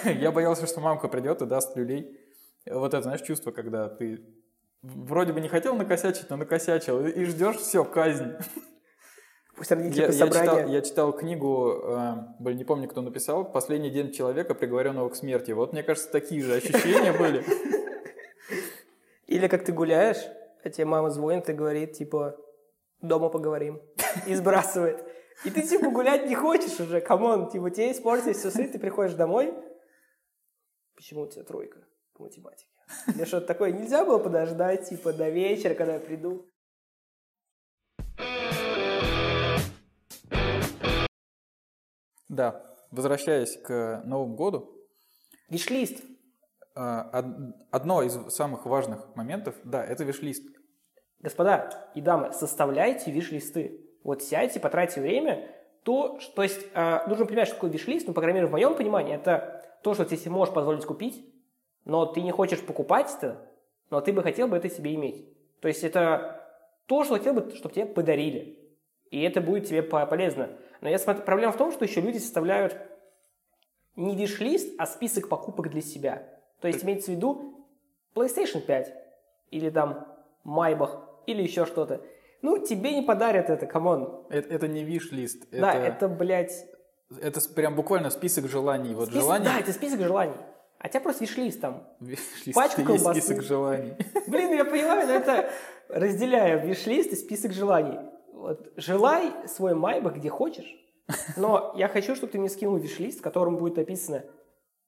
Speaker 2: Я боялся, что мамка придет и даст люлей. Вот это, знаешь, чувство, когда ты вроде бы не хотел накосячить, но накосячил, и- и ждешь, все, казнь.
Speaker 1: Пусть родители
Speaker 2: Я,
Speaker 1: по
Speaker 2: я читал, я читал книгу, э, блин, не помню, кто написал, «Последний день человека, приговоренного к смерти». Вот, мне кажется, такие же ощущения были.
Speaker 1: Или как ты гуляешь, а тебе мама звонит и говорит, типа, дома поговорим. И сбрасывает. И ты, типа, гулять не хочешь уже, come on, типа, тебе испортились часы, ты приходишь домой. Почему у тебя тройка по математике? Или что-то такое. Нельзя было подождать, типа, до вечера, когда я приду.
Speaker 2: Да, возвращаясь к Новому году,
Speaker 1: Виш-лист.
Speaker 2: од- одно из самых важных моментов, да, это виш-лист.
Speaker 1: Господа и дамы, составляйте виш-листы. Вот сядьте, потратьте время. То, что, то есть, э, нужно понимать, что такое виш-лист, ну, по крайней мере, в моем понимании, это то, что ты себе можешь позволить купить, но ты не хочешь покупать это, но ты бы хотел бы это себе иметь. То есть, это то, что хотел бы, чтобы тебе подарили. И это будет тебе полезно. Но я смотрю, проблема в том, что еще люди составляют не виш-лист, а список покупок для себя. То есть имеется в виду PlayStation 5 или там Майбах или еще что-то. Ну, тебе не подарят это, come on.
Speaker 2: Это, это не виш-лист.
Speaker 1: Да, это, блядь...
Speaker 2: Это прям буквально список желаний. Вот
Speaker 1: список,
Speaker 2: желаний...
Speaker 1: Да, это список желаний. А тебя просто виш-лист там.
Speaker 2: Виш-лист,
Speaker 1: Пачку
Speaker 2: есть
Speaker 1: колбасы.
Speaker 2: список желаний.
Speaker 1: Блин, я понимаю, но это разделяю виш-лист и список желаний. Вот, желай свой майбах где хочешь, но я хочу, чтобы ты мне скинул виш-лист, в котором будет написано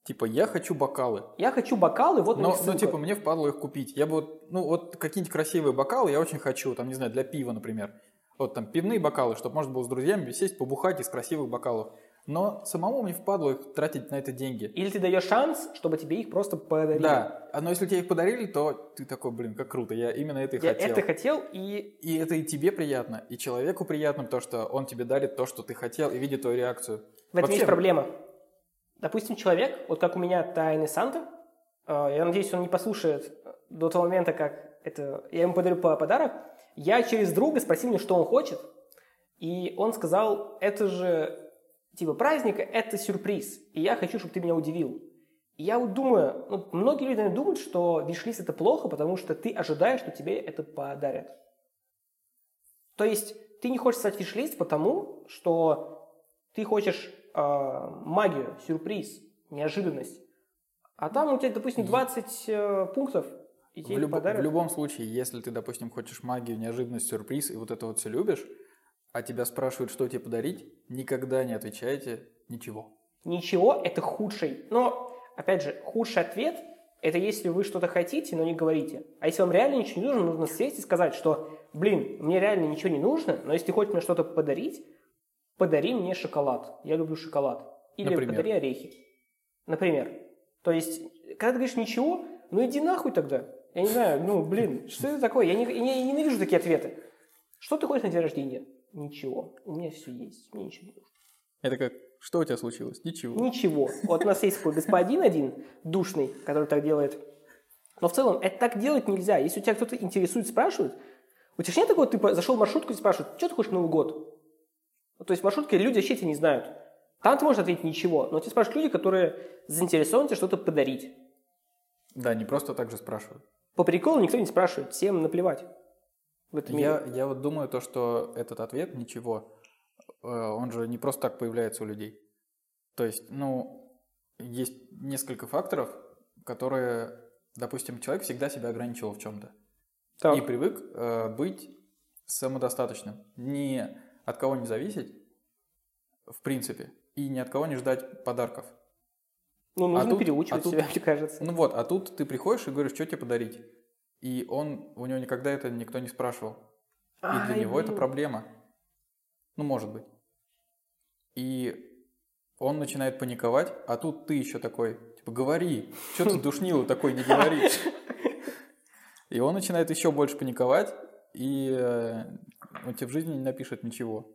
Speaker 2: Типа, я хочу бокалы.
Speaker 1: «Я хочу бокалы, вот
Speaker 2: Но, ну,
Speaker 1: ссылка».
Speaker 2: типа, мне впадло их купить. Я бы вот, ну, вот какие-нибудь красивые бокалы я очень хочу, там, не знаю, для пива, например. Вот там пивные бокалы, чтобы можно было с друзьями сесть, побухать из красивых бокалов. Но самому мне впадло их тратить на это деньги.
Speaker 1: Или ты даешь шанс, чтобы тебе их просто подарили.
Speaker 2: Да, а но если тебе их подарили, то ты такой, блин, как круто, я именно это и
Speaker 1: Я
Speaker 2: хотел.
Speaker 1: это хотел, и
Speaker 2: И это и тебе приятно, и человеку приятно, то, что он тебе дарит то, что ты хотел, и видит твою реакцию.
Speaker 1: в этом
Speaker 2: Вообще,
Speaker 1: есть проблема. Допустим, человек, вот как у меня тайный Санта, э, я надеюсь, он не послушает до того момента, как это, я ему подарю по- подарок, я через друга спросил мне, что он хочет, и он сказал, это же типа праздника, это сюрприз, и я хочу, чтобы ты меня удивил. И я вот думаю, ну, многие люди думают, что виш-лист это плохо, потому что ты ожидаешь, что тебе это подарят. То есть ты не хочешь стать виш-лист потому, что ты хочешь э, магию, сюрприз, неожиданность. А там у тебя, допустим, 20 э, пунктов, и тебе
Speaker 2: В, люб-
Speaker 1: подарят.
Speaker 2: в любом случае, если ты, допустим, хочешь магию, неожиданность, сюрприз, и вот это вот все любишь, а тебя спрашивают, что тебе подарить, никогда не отвечайте ничего.
Speaker 1: Ничего, это худший. Но, опять же, худший ответ – это если вы что-то хотите, но не говорите. А если вам реально ничего не нужно, нужно сесть и сказать, что, блин, мне реально ничего не нужно, но если ты хочешь мне что-то подарить, подари мне шоколад. Я люблю шоколад. Или
Speaker 2: Например?
Speaker 1: подари орехи. Например. То есть, когда ты говоришь ничего, ну иди нахуй тогда. Я не знаю, ну, блин, что это такое? Я, не, я не- ненавижу такие ответы. Что ты хочешь на день рождения? Ничего. У меня все есть. Мне ничего не нужно.
Speaker 2: Это как, что у тебя случилось? Ничего.
Speaker 1: Ничего. Вот у нас есть такой господин один, душный, который так делает. Но в целом, это так делать нельзя. Если у тебя кто-то интересует, спрашивает, у тебя же нет такого, ты по- зашел в маршрутку и спрашивают, что ты хочешь на Новый год? Ну, то есть в маршрутке люди вообще тебя не знают. Там ты можешь ответить ничего, но тебя спрашивают люди, которые заинтересованы тебе что-то подарить.
Speaker 2: Да, не просто так же спрашивают.
Speaker 1: По приколу никто не спрашивает, всем наплевать. В этом
Speaker 2: Я,
Speaker 1: мире.
Speaker 2: я вот думаю то, что этот ответ ничего, э, он же не просто так появляется у людей. То есть, ну, есть несколько факторов, которые, допустим, человек всегда себя ограничивал в чем-то. И привык э, быть самодостаточным. Ни от кого не зависеть, в принципе, и ни от кого не ждать подарков.
Speaker 1: Ну, нужно
Speaker 2: а тут-
Speaker 1: переучивать
Speaker 2: а тут-
Speaker 1: себя, мне кажется.
Speaker 2: Ну вот, а тут ты приходишь и говоришь, что тебе подарить. И он, у него никогда это никто не спрашивал. И для
Speaker 1: Ай,
Speaker 2: него это
Speaker 1: блин.
Speaker 2: проблема. Ну, может быть. И он начинает паниковать, а тут ты еще такой, типа, говори, что ты душнило такой не говоришь. И он начинает еще больше паниковать, и э, он тебе в жизни не напишет ничего.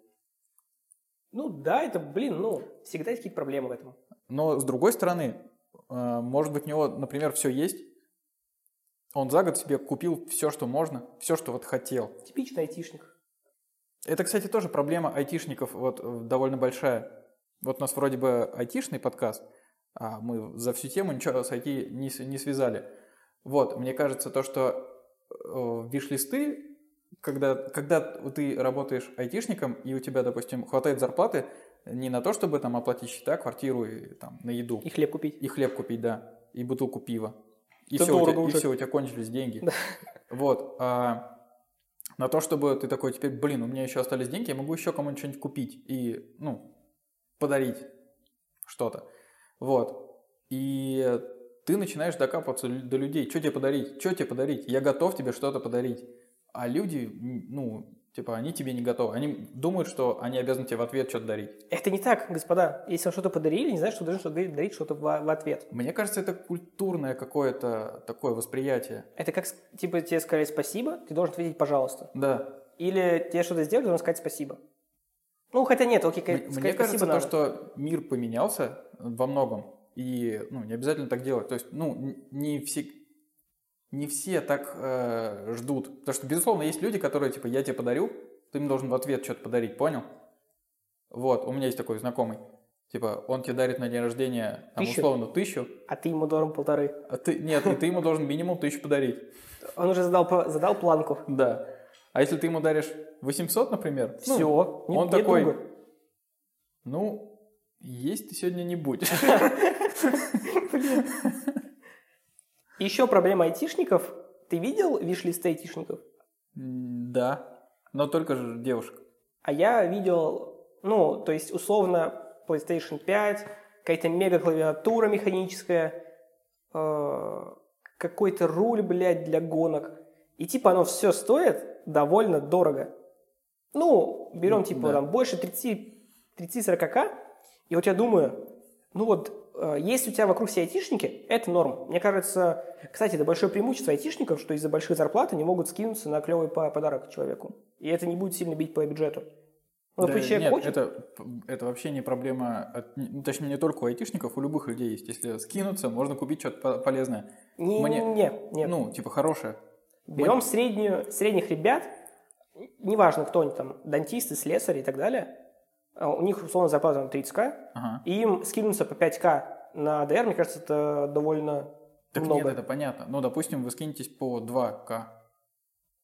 Speaker 1: Ну да, это, блин, ну, всегда есть какие-то проблемы в этом.
Speaker 2: Но с другой стороны, э, может быть, у него, например, все есть. Он за год себе купил все, что можно, все, что вот хотел.
Speaker 1: Типичный айтишник.
Speaker 2: Это, кстати, тоже проблема айтишников вот, э, довольно большая. Вот у нас вроде бы айтишный подкаст, а мы за всю тему ничего с IT не, не связали. Вот, мне кажется, то, что э, виш-листы, когда, когда ты работаешь айтишником, и у тебя, допустим, хватает зарплаты не на то, чтобы там оплатить счета, квартиру и там на еду,
Speaker 1: И хлеб купить.
Speaker 2: и хлеб купить, да, и бутылку пива. И
Speaker 1: Это
Speaker 2: все, у тебя,
Speaker 1: дорого
Speaker 2: и
Speaker 1: уже.
Speaker 2: все, у тебя кончились деньги. Вот. а на то, чтобы ты такой теперь, блин, у меня еще остались деньги, я могу еще кому-нибудь что-нибудь купить и, ну, подарить что-то. Вот. И ты начинаешь докапываться до людей. Что тебе подарить? Что тебе подарить? Я готов тебе что-то подарить. А люди, ну, Типа, они тебе не готовы. Они думают, что они обязаны тебе в ответ что-то дарить.
Speaker 1: Это не так, господа. Если вам что-то подарили, не значит, что должны что-то дарить что-то в, в ответ.
Speaker 2: Мне кажется, это культурное какое-то такое восприятие.
Speaker 1: Это как, типа, тебе сказали спасибо, ты должен ответить «пожалуйста».
Speaker 2: Да.
Speaker 1: Или тебе что-то сделали, должен сказать спасибо. Ну, хотя нет, окей, сказать
Speaker 2: Мне кажется,
Speaker 1: спасибо
Speaker 2: то,
Speaker 1: надо.
Speaker 2: что мир поменялся во многом, и ну, не обязательно так делать. То есть, ну, не все, не все так э, ждут. Потому что, безусловно, есть люди, которые, типа, я тебе подарю, ты им должен в ответ что-то подарить, понял? Вот, у меня есть такой знакомый. Типа, он тебе дарит на день рождения, там,
Speaker 1: Тысячу?
Speaker 2: условно, тысячу,
Speaker 1: А ты ему должен полторы.
Speaker 2: а ты, нет, и ты ему должен минимум тысячу подарить.
Speaker 1: Он уже задал, задал планку.
Speaker 2: Да. А если ты ему даришь 800, например, ну,
Speaker 1: Все.
Speaker 2: он такой, ну, есть ты сегодня не будешь.
Speaker 1: Еще проблема айтишников. Ты видел виш-листы айтишников?
Speaker 2: Да, но только же девушек.
Speaker 1: А я видел, ну, то есть, условно, PlayStation 5, какая-то мега-клавиатура механическая, э, какой-то руль, блядь, для гонок. И типа оно все стоит довольно дорого. Ну, берем
Speaker 2: Ну,
Speaker 1: типа
Speaker 2: да.
Speaker 1: там больше 30 30-40к, и вот я думаю, ну вот, если у тебя вокруг все айтишники, это норм. Мне кажется, кстати, это большое преимущество айтишников, что из-за больших зарплат они могут скинуться на клевый по- подарок человеку. И это не будет сильно бить по бюджету. Ну,
Speaker 2: Да, нет,
Speaker 1: хочет,
Speaker 2: это, это вообще не проблема, от- ну, точнее, не только у айтишников, у любых людей есть. Если скинуться, можно купить что-то по- полезное.
Speaker 1: не,
Speaker 2: мне-
Speaker 1: не, нет.
Speaker 2: Ну, типа, хорошее.
Speaker 1: Берем среднюю, средних ребят, неважно, кто они там, дантисты, слесари и так далее, у них, условно, зарплата там 30к,
Speaker 2: Ага.
Speaker 1: и им скинуться по 5к на ДР, мне кажется, это довольно
Speaker 2: Так
Speaker 1: много.
Speaker 2: нет, это понятно. Ну, допустим, вы скинетесь по 2К.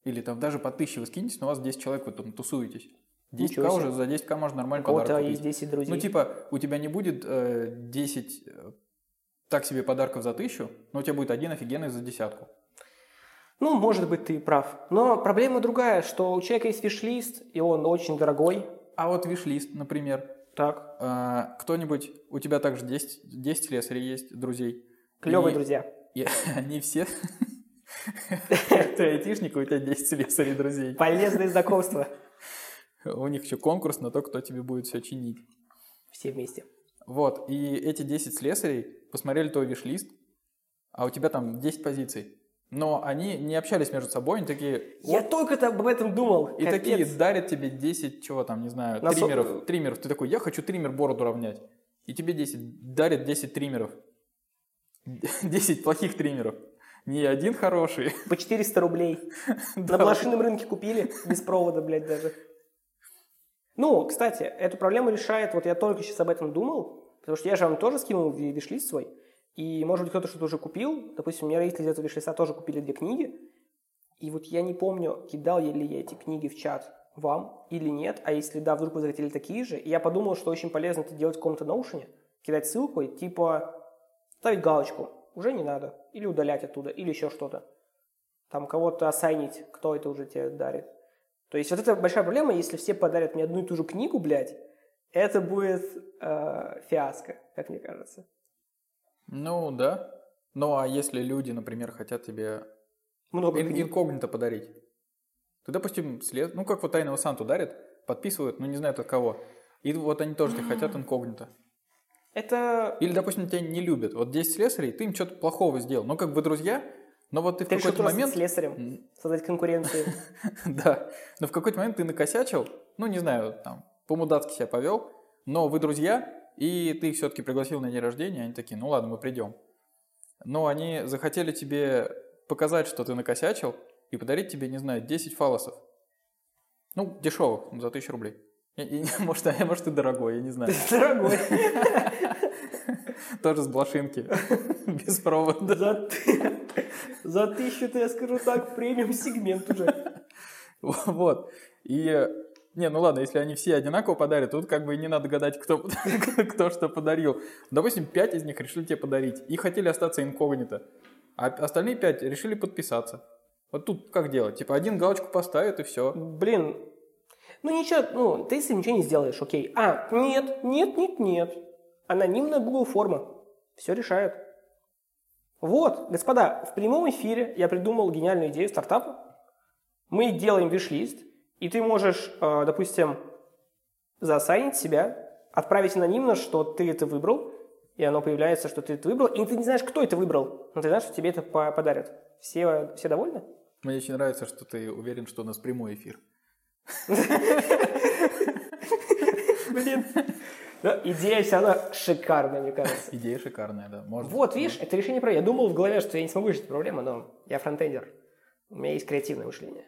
Speaker 2: Или там даже по 1000 вы скинетесь, но у вас 10 человек, вы там тусуетесь. 10К
Speaker 1: Ничего себе.
Speaker 2: уже, за 10К можно
Speaker 1: У
Speaker 2: нормальный подарок
Speaker 1: кого-то
Speaker 2: купить.
Speaker 1: есть 10 друзей.
Speaker 2: Ну, типа, у тебя не будет э, 10 э, так себе подарков за тысячу, но у тебя будет один офигенный за десятку.
Speaker 1: Ну, может быть, ты прав. Но проблема другая, что у человека есть виш-лист, и он очень дорогой.
Speaker 2: А вот виш-лист, например,
Speaker 1: Так,
Speaker 2: а, кто-нибудь, у тебя также 10, 10 слесарей есть, друзей.
Speaker 1: клевые
Speaker 2: И-
Speaker 1: друзья.
Speaker 2: И они все... Ты айтишник, у тебя 10 слесарей друзей.
Speaker 1: Полезные знакомства.
Speaker 2: У них еще конкурс на то, кто тебе будет все чинить.
Speaker 1: Все вместе.
Speaker 2: Вот, и эти 10 слесарей посмотрели твой виш-лист, а у тебя там 10 позиций. Но они не общались между собой, они такие...
Speaker 1: Я только об этом думал.
Speaker 2: И
Speaker 1: Капец.
Speaker 2: такие дарят тебе 10, чего там, не знаю,
Speaker 1: На со-
Speaker 2: триммеров. Триммеров. Ты такой, я хочу триммер бороду равнять. И тебе 10, дарят 10 триммеров. 10 плохих триммеров. Не один хороший.
Speaker 1: По 400 рублей. На блошином рынке купили, без провода, блядь, даже. Ну, кстати, эту проблему решает, вот я только сейчас об этом думал, потому что я же вам тоже скинул ви- виш-лист свой, и, может быть, кто-то что-то уже купил, допустим, у меня родители из этого виш-листа тоже купили две книги, и вот я не помню, кидал ли я эти книги в чат вам или нет, а если да, вдруг вы захотели такие же, и я подумал, что очень полезно это делать в каком-то ноушене, кидать ссылку и типа ставить галочку, уже не надо, или удалять оттуда, или еще что-то. Там кого-то ассайнить, кто это уже тебе дарит. То есть вот это большая проблема, если все подарят мне одну и ту же книгу, блядь, это будет э, фиаско, как мне кажется.
Speaker 2: Ну, да. Ну, а если люди, например, хотят тебе
Speaker 1: Много
Speaker 2: ин- инкогнито подарить? Ты, допустим, след... ну, как вот Тайного Санту дарят, подписывают, ну, не знаю от кого. И вот они тоже тебе хотят инкогнито.
Speaker 1: Это
Speaker 2: Или, допустим, тебя не любят. Вот 10 слесарей, ты им что-то плохого сделал. Ну, как бы друзья, но вот ты в
Speaker 1: ты решил
Speaker 2: какой-то момент...
Speaker 1: с слесарем создать конкуренцию.
Speaker 2: Да, но в какой-то момент ты накосячил, ну, не знаю, там, по-мудацки себя повел, но вы друзья, и ты их все-таки пригласил на день рождения, они такие, ну ладно, мы придем. Но они захотели тебе показать, что ты накосячил, и подарить тебе, не знаю, 10 фалосов. Ну, дешевых, за 1000 рублей. И- и, может, а может, и дорогой, я не знаю.
Speaker 1: Дорогой.
Speaker 2: Тоже с блошинки, без провода.
Speaker 1: За за тысячу, я скажу так, премиум сегмент уже.
Speaker 2: Вот. И, не, ну ладно, если они все одинаково подарят, тут как бы и не надо гадать, кто, кто что подарил. Допустим, пять из них решили тебе подарить и хотели остаться инкогнито, а остальные пять решили подписаться. Вот тут как делать? Типа один галочку поставит и все.
Speaker 1: Блин, ну ничего, ну, ты с ничего не сделаешь, окей. А, нет, нет, нет, нет. Анонимная Google форма. Все решает. Вот, господа, в прямом эфире я придумал гениальную идею стартапа. Мы делаем виш-лист, И ты можешь, э, допустим, засайнить себя, отправить анонимно, что ты это выбрал, и оно появляется, что ты это выбрал, и ты не знаешь, кто это выбрал, но ты знаешь, что тебе это по- подарят. Все, все довольны?
Speaker 2: Мне очень нравится, что ты уверен, что у нас прямой эфир.
Speaker 1: Блин. Но идея все равно шикарная, мне кажется.
Speaker 2: Идея шикарная, да. Можно.
Speaker 1: Вот, видишь, это решение проблемы. Я думал в голове, что я не смогу решить эту проблему, но я фронтендер. У меня есть креативное мышление.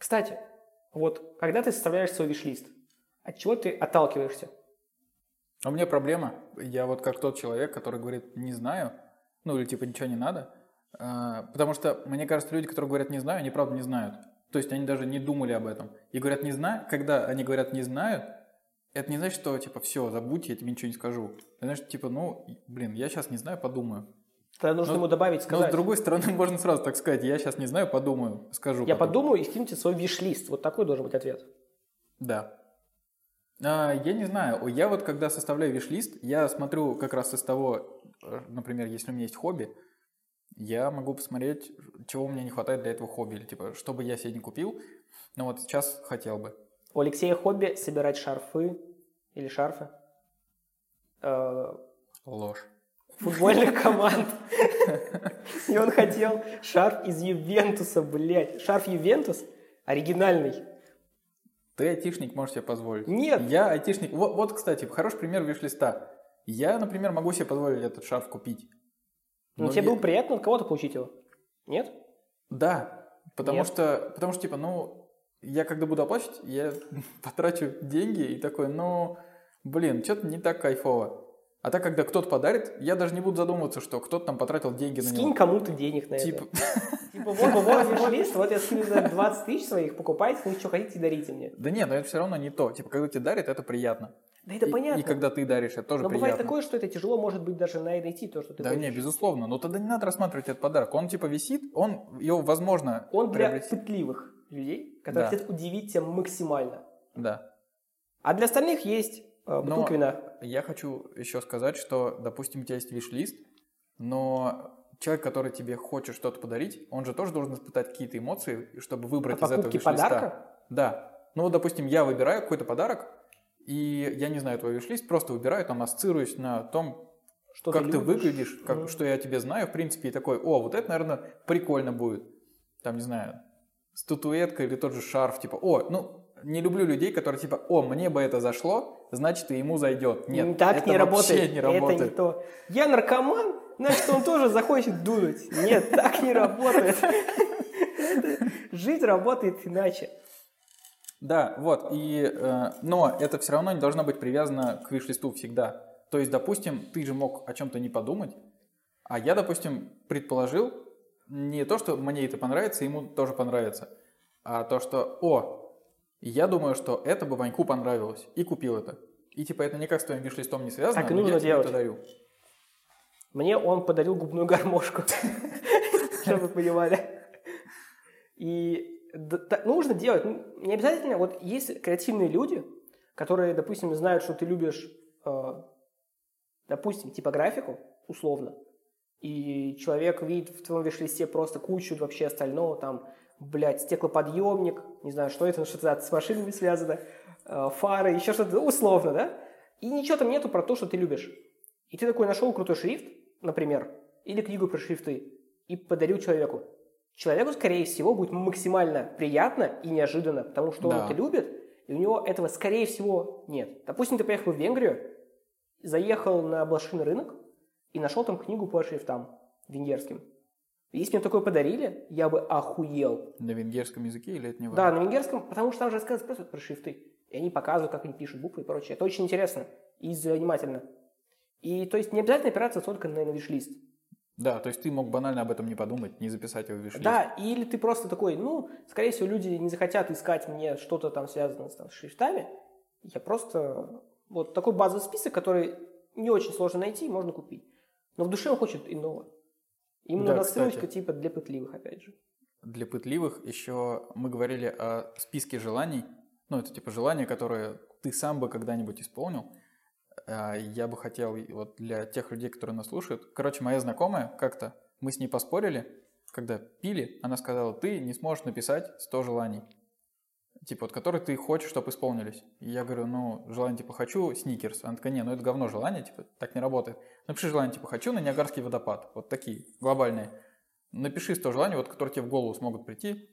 Speaker 1: Кстати, вот когда ты составляешь свой виш-лист, от чего ты отталкиваешься?
Speaker 2: А у меня проблема. Я вот как тот человек, который говорит «не знаю», ну или типа «ничего не надо», а, потому что, мне кажется, люди, которые говорят «не знаю», они правда не знают. То есть они даже не думали об этом. И говорят «не знаю», когда они говорят «не знаю», это не значит, что типа все, забудь, я тебе ничего не скажу. Это значит, типа, ну, блин, я сейчас не знаю, подумаю.
Speaker 1: Тогда нужно
Speaker 2: Ну,
Speaker 1: ему добавить,
Speaker 2: Но
Speaker 1: сказать.
Speaker 2: с другой стороны, можно сразу так сказать, я сейчас не знаю, подумаю, скажу.
Speaker 1: Я
Speaker 2: потом.
Speaker 1: подумаю и скиньте свой виш-лист. Вот такой должен быть ответ.
Speaker 2: Да. А, я не знаю, я вот когда составляю виш-лист, я смотрю как раз из того, э, например, если у меня есть хобби, я могу посмотреть, чего мне не хватает для этого хобби, или типа, что бы я себе не купил, но вот сейчас хотел бы.
Speaker 1: У Алексея хобби собирать шарфы или шарфы э,
Speaker 2: Ложь.
Speaker 1: Футбольных команд. И он хотел шарф из Ювентуса, блядь. Шарф Ювентус оригинальный.
Speaker 2: Ты айтишник, можешь себе позволить.
Speaker 1: Нет.
Speaker 2: Я айтишник. Вот, вот, кстати, хороший пример виш-листа. Я, например, могу себе позволить этот шарф купить.
Speaker 1: Но
Speaker 2: Но
Speaker 1: тебе
Speaker 2: я-
Speaker 1: было приятно от кого-то получить его? Нет?
Speaker 2: Да, потому
Speaker 1: Нет.
Speaker 2: что, потому что, типа, ну, я когда буду оплачивать, я потрачу деньги и такой, ну, блин, что-то не так кайфово. А так, когда кто-то подарит, я даже не буду задумываться, что кто-то там потратил деньги на
Speaker 1: Скинь
Speaker 2: него.
Speaker 1: кому-то денег на
Speaker 2: Типа,
Speaker 1: это. Типа, вот, вот, вот, лист, вот я скину за 20 тысяч своих, покупайте, ну что хотите, дарите мне.
Speaker 2: да нет, но это все равно не то. Типа, когда тебе дарят, это приятно.
Speaker 1: Да это
Speaker 2: И-
Speaker 1: понятно.
Speaker 2: И, когда ты даришь, это тоже
Speaker 1: Но бывает
Speaker 2: приятно.
Speaker 1: такое, что это тяжело, может быть, даже на- найти то, что ты
Speaker 2: Да
Speaker 1: хочешь.
Speaker 2: не, безусловно. Но тогда не надо рассматривать этот подарок. Он типа висит, он его возможно
Speaker 1: Он для
Speaker 2: приобрести.
Speaker 1: пытливых людей, которые
Speaker 2: Да.
Speaker 1: хотят удивить тебя максимально.
Speaker 2: Да.
Speaker 1: А для остальных есть бутылка
Speaker 2: Но-
Speaker 1: вина.
Speaker 2: Я хочу еще сказать, что, допустим, у тебя есть виш-лист, но человек, который тебе хочет что-то подарить, он же тоже должен испытать какие-то эмоции, чтобы выбрать из этого виш-листа.
Speaker 1: подарка?
Speaker 2: Да. Ну, вот, допустим, я выбираю какой-то подарок, и я не знаю твой виш-лист, просто выбираю, там, ассоциируюсь на том,
Speaker 1: Что
Speaker 2: как ты,
Speaker 1: любишь?
Speaker 2: выглядишь, как,
Speaker 1: Мгм.
Speaker 2: что я тебе знаю, в принципе, и такой, о, вот это, наверное, прикольно будет. Там, не знаю, статуэтка или тот же шарф, типа, о, ну, не люблю людей, которые типа, о, мне бы это зашло, значит, и ему зайдет. Нет,
Speaker 1: так
Speaker 2: это
Speaker 1: не работает.
Speaker 2: не
Speaker 1: Это не
Speaker 2: работает.
Speaker 1: то. Я наркоман, значит, он тоже захочет дунуть. Нет, так не работает. Жизнь работает иначе.
Speaker 2: Да, вот, и, э, но это все равно не должно быть привязано к виш-листу всегда. То есть, допустим, ты же мог о чем-то не подумать, а я, допустим, предположил не то, что мне это понравится, ему тоже понравится, а то, что, о, я думаю, что это бы Ваньку понравилось, и купил это. И типа это никак с твоим виш-листом не связано,
Speaker 1: Так и
Speaker 2: но
Speaker 1: нужно
Speaker 2: я тебе
Speaker 1: делать.
Speaker 2: это дарю.
Speaker 1: Мне он подарил губную гармошку, чтобы вы понимали. И нужно делать. Ну, Не обязательно. Вот есть креативные люди, которые, допустим, знают, что ты любишь, э, допустим, типографику, условно, и человек видит в твоем виш-листе просто кучу вообще остального, там, блядь, стеклоподъемник, не знаю, что это, что-то с машинами связано, э, фары, еще что-то, условно, да? И ничего там нету про то, что ты любишь. И ты такой нашел крутой шрифт, например, или книгу про шрифты, и подарил человеку. Человеку, скорее всего, будет максимально приятно и неожиданно, потому что он
Speaker 2: Да.
Speaker 1: это любит, и у него этого, скорее всего, нет. Допустим, ты поехал в Венгрию, заехал на блошиный рынок и нашел там книгу по шрифтам венгерским. Если мне такое подарили, я бы охуел.
Speaker 2: На венгерском языке или это не
Speaker 1: Да,
Speaker 2: важно?
Speaker 1: на венгерском, потому что там же рассказывают просто про шрифты. И они показывают, как они пишут буквы и прочее. Это очень интересно и занимательно. И то есть не обязательно опираться только на, на виш-лист.
Speaker 2: Да, то есть ты мог банально об этом не подумать, не записать его в виш-лист.
Speaker 1: Да, или ты просто такой, ну, скорее всего, люди не захотят искать мне что-то там связанное там, с шрифтами. Я просто... Вот такой базовый список, который не очень сложно найти, можно купить. Но в душе он хочет иного. Именно
Speaker 2: Да,
Speaker 1: настройка
Speaker 2: кстати.
Speaker 1: типа для пытливых, опять же.
Speaker 2: Для пытливых еще мы говорили о списке желаний. Ну, это типа желания, которые ты сам бы когда-нибудь исполнил. А, Я бы хотел, вот для тех людей, которые нас слушают. Короче, моя знакомая как-то, мы с ней поспорили. когда пили, она сказала, ты не сможешь написать 100 желаний, типа, вот, которые ты хочешь, чтобы исполнились. И я говорю, ну, желание, типа, хочу сникерс. Она такая, не, ну это говно желание, типа, так не работает. Напиши желание, типа, хочу на Ниагарский водопад. Вот такие, глобальные. Напиши 100 желаний, вот, которые тебе в голову смогут прийти.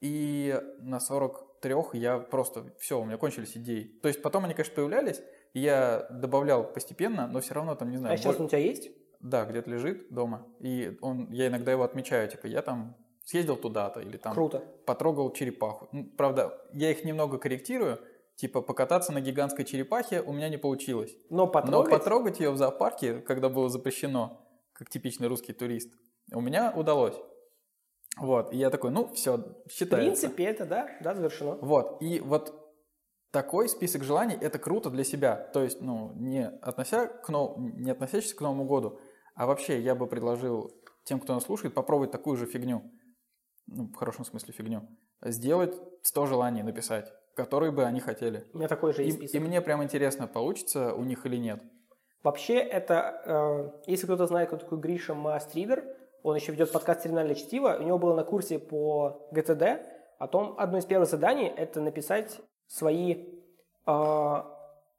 Speaker 2: И на 43 я просто, все, у меня кончились идеи. То есть потом они, конечно, появлялись, и я добавлял постепенно, но все равно там, не знаю.
Speaker 1: А сейчас он у тебя есть?
Speaker 2: Да, где-то лежит дома. И он, я иногда его отмечаю, типа, я там съездил туда-то или там
Speaker 1: Круто.
Speaker 2: потрогал черепаху. Ну, правда, я их немного корректирую, типа покататься на гигантской черепахе у меня не получилось.
Speaker 1: Но потрогать...
Speaker 2: Но потрогать ее в зоопарке, когда было запрещено, как типичный русский турист, у меня удалось. Вот, и я такой, ну, все, считается.
Speaker 1: В принципе, это, да, да, завершено.
Speaker 2: Вот, и вот такой список желаний – это круто для себя. То есть, ну, не, относя к нов... не относящийся к Новому году, а вообще я бы предложил тем, кто нас слушает, попробовать такую же фигню ну, в хорошем смысле фигню, сделать 100 желаний написать, которые бы они хотели.
Speaker 1: У меня такой же
Speaker 2: и. И мне прям интересно, получится у них или нет.
Speaker 1: Вообще, это, э, если кто-то знает, кто такой Гриша Мастридер, он еще ведет подкаст «Терминальное чтиво», у него было на курсе по ГТД о том, одно из первых заданий – это написать свои э,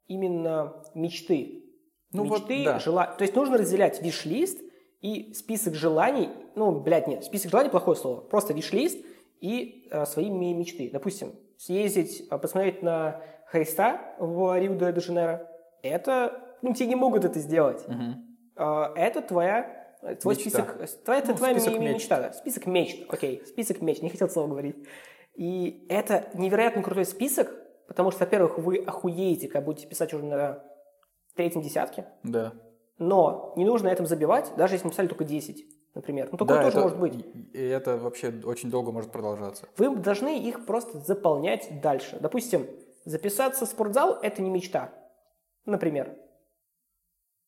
Speaker 1: именно мечты.
Speaker 2: Ну
Speaker 1: мечты,
Speaker 2: вот, да.
Speaker 1: жела... То есть нужно разделять виш-лист и список желаний, ну, блядь, нет, список желаний плохое слово, просто виш-лист и э, свои мечты. Допустим, съездить, э, посмотреть на Христа в Рио-де-Жанейро, это, ну, тебе не могут это сделать.
Speaker 2: Угу.
Speaker 1: Э, это твоя Твой
Speaker 2: Мечта.
Speaker 1: список, твоя,
Speaker 2: Ну,
Speaker 1: твоя
Speaker 2: список мечт.
Speaker 1: мечта, да. Список мечт, окей, список мечт, не хотел слово говорить. И это невероятно крутой список, потому что, во-первых, вы охуеете, когда будете писать уже на третьем десятке,
Speaker 2: Да.
Speaker 1: но не нужно на этом забивать, даже если мы писали только 10, например. Ну, такое
Speaker 2: да,
Speaker 1: тоже
Speaker 2: это,
Speaker 1: может быть.
Speaker 2: И это вообще очень долго может продолжаться.
Speaker 1: Вы должны их просто заполнять дальше. Допустим, записаться в спортзал – это не мечта, например.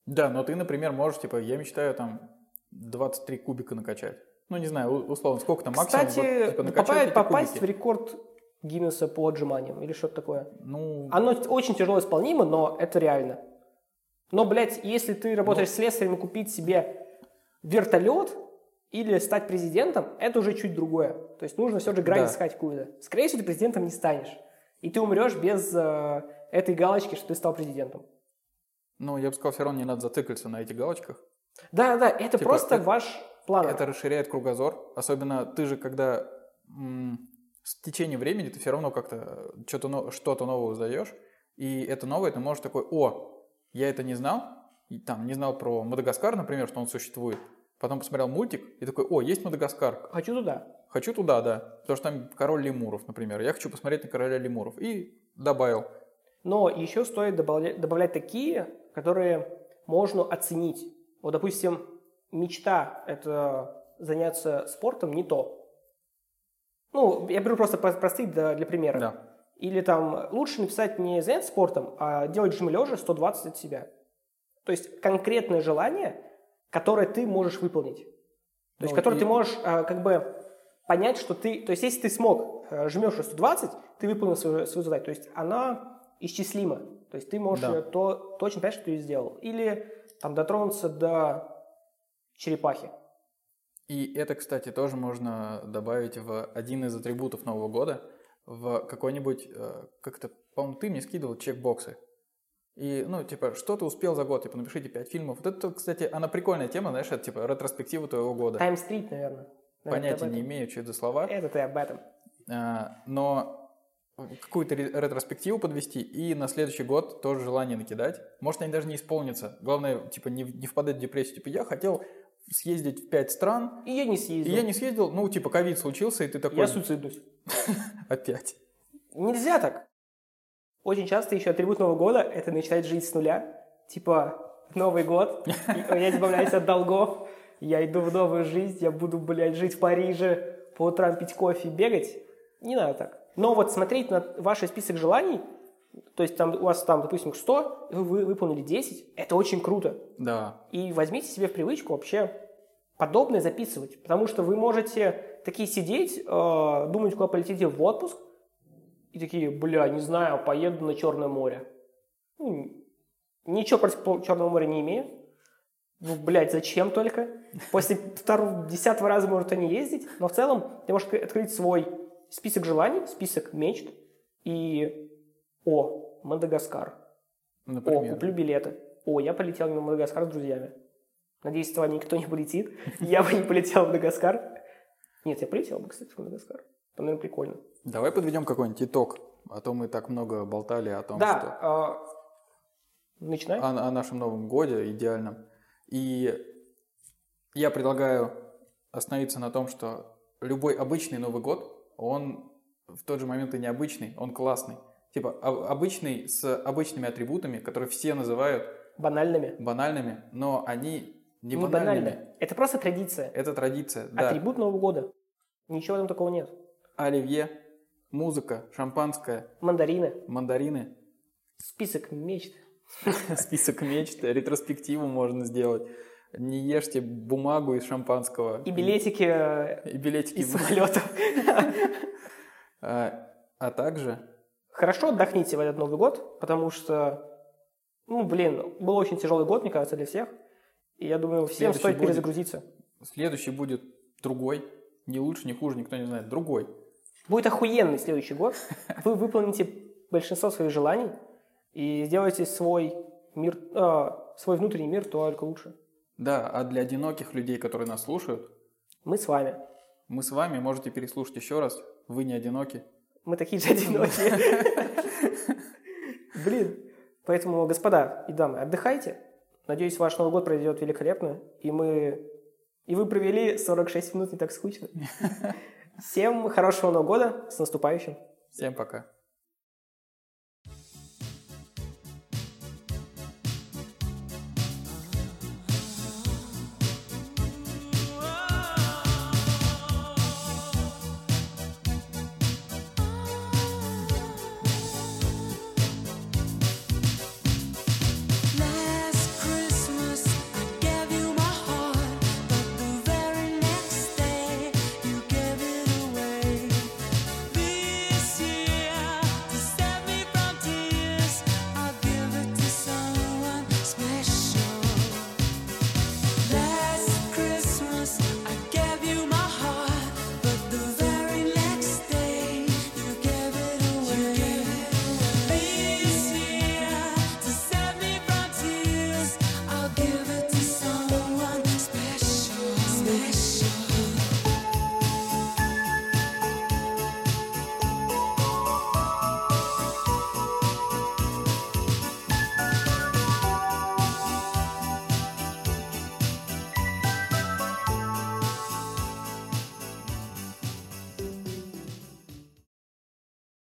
Speaker 2: Да, но ты, например, можешь, типа, я мечтаю там 23 кубика накачать. Ну, не знаю, условно, сколько там максимум?
Speaker 1: Кстати,
Speaker 2: вот, типа, накачать
Speaker 1: попасть, попасть в рекорд Гиннесса по отжиманиям или что-то такое.
Speaker 2: Ну,
Speaker 1: Оно очень тяжело исполнимо, но это реально. Но, блядь, если ты работаешь с слесарем и купить себе вертолет или стать президентом, это уже чуть другое. То есть нужно все же грань
Speaker 2: Да.
Speaker 1: искать какую-то. Скорее всего, ты президентом не станешь. И ты умрешь без э, этой галочки, что ты стал президентом.
Speaker 2: ну, я бы сказал, все равно не надо зацикливаться на этих галочках.
Speaker 1: Да, да, это
Speaker 2: Типа,
Speaker 1: просто
Speaker 2: это-
Speaker 1: ваш план.
Speaker 2: Это расширяет кругозор. Особенно ты же, когда м, с течением времени ты все равно как-то что-то, но- что-то новое узнаешь. И это новое, ты можешь такой, о, я это не знал. И, там, не знал про Мадагаскар, например, что он существует. Потом посмотрел мультик и такой, о, есть Мадагаскар.
Speaker 1: Хочу туда.
Speaker 2: Хочу туда, да. Потому что там король лемуров, например. Я хочу посмотреть на короля лемуров. И добавил.
Speaker 1: Но еще стоит добавлять, добавлять такие, которые можно оценить. Вот, допустим, мечта – это заняться спортом не то. Ну, я беру просто про- простые для, для примера.
Speaker 2: Да.
Speaker 1: Или там лучше написать не заняться спортом, а делать жим лежа 120 от себя. То есть конкретное желание, которое ты можешь выполнить. То есть,
Speaker 2: Ну,
Speaker 1: которое
Speaker 2: и-
Speaker 1: ты можешь а, как бы понять, что ты... То есть, если ты смог э, жмешь 120, ты выполнил свою, свою задачу. То есть, она исчислима. То есть, ты можешь
Speaker 2: Да.
Speaker 1: э, то, точно понять, что ты сделал. Или там дотронуться до черепахи.
Speaker 2: И это, кстати, тоже можно добавить в один из атрибутов Нового года, в какой-нибудь, э, как-то, по-моему, ты мне скидывал чекбоксы. И, ну, типа, что ты успел за год, типа, напишите 5 фильмов. Вот это, кстати, она прикольная тема, знаешь, это, типа, ретроспектива твоего года.
Speaker 1: Тайм-стрит, наверное. Наверное,
Speaker 2: Понятия не имею, что это за слова.
Speaker 1: Это ты об этом.
Speaker 2: А, но какую-то ре- ретроспективу подвести и на следующий год тоже желание накидать. Может, они даже не исполнятся. Главное, типа, не, не впадать в депрессию. Типа, я хотел съездить в 5 стран,
Speaker 1: И я не
Speaker 2: и
Speaker 1: съездил.
Speaker 2: я не съездил, ну, типа, ковид случился, и ты такой...
Speaker 1: Я суициднусь.
Speaker 2: Опять.
Speaker 1: Нельзя так. Очень часто еще атрибут Нового года – это начинать жить с нуля. Типа, Новый год, я избавляюсь от долгов, я иду в новую жизнь, я буду, блядь, жить в Париже, по утрам пить кофе и бегать. Не надо так. Но вот смотреть на ваш список желаний, то есть там у вас там, допустим, 100, и вы выполнили 10, это очень круто.
Speaker 2: Да.
Speaker 1: И возьмите себе в привычку вообще подобное записывать. Потому что вы можете такие сидеть, э, думать, куда полетите в отпуск, и такие, бля, не знаю, поеду на Черное море. Ну, ничего против Черного моря не имею. Ну, блядь, зачем только? После второго, десятого раза может они ездить, но в целом ты можешь открыть свой список желаний, список мечт и... О, Мадагаскар.
Speaker 2: Например.
Speaker 1: О, куплю билеты. О, я полетел на Мадагаскар с друзьями. Надеюсь, с вами никто не полетит. Я бы не полетел в Мадагаскар. Нет, я полетел бы, кстати, в Мадагаскар. Там, наверное, прикольно.
Speaker 2: Давай подведем какой-нибудь итог. А то мы так много болтали о том,
Speaker 1: Да,
Speaker 2: что...
Speaker 1: а, начинай.
Speaker 2: О, о нашем Новом Годе идеальном. И я предлагаю остановиться на том, что любой обычный Новый год, он в тот же момент и необычный, он классный. Типа обычный с обычными атрибутами, которые все называют
Speaker 1: Банальными.
Speaker 2: банальными, но они не,
Speaker 1: Не
Speaker 2: банальными.
Speaker 1: банальными. Это просто традиция.
Speaker 2: Это традиция, да.
Speaker 1: Атрибут Нового года. Ничего там такого нет.
Speaker 2: Оливье, музыка, шампанское,
Speaker 1: Мандарины.
Speaker 2: мандарины,
Speaker 1: Список мечт.
Speaker 2: список мечт, ретроспективу можно сделать. Не ешьте бумагу из шампанского.
Speaker 1: И билетики э,
Speaker 2: И билетики.
Speaker 1: из самолетов.
Speaker 2: А, а также
Speaker 1: Хорошо отдохните в этот Новый год, потому что, ну, блин, был очень тяжелый год, мне кажется, для всех. И я думаю, всем
Speaker 2: Следующий
Speaker 1: стоит
Speaker 2: будет.
Speaker 1: перезагрузиться.
Speaker 2: следующий будет другой. Не лучше, не хуже, никто не знает. Другой.
Speaker 1: Будет охуенный следующий год. Вы выполните большинство своих желаний и сделаете свой мир, э, свой внутренний мир только лучше.
Speaker 2: Да, а для одиноких людей, которые нас слушают,
Speaker 1: Мы с вами.
Speaker 2: мы с вами можете переслушать еще раз. Вы не одиноки.
Speaker 1: Мы такие же одинокие. Блин. Поэтому, господа и дамы, отдыхайте. Надеюсь, ваш Новый год пройдет великолепно. И мы... И вы провели 46 минут не так скучно. Всем хорошего Нового года. С наступающим.
Speaker 2: Всем пока.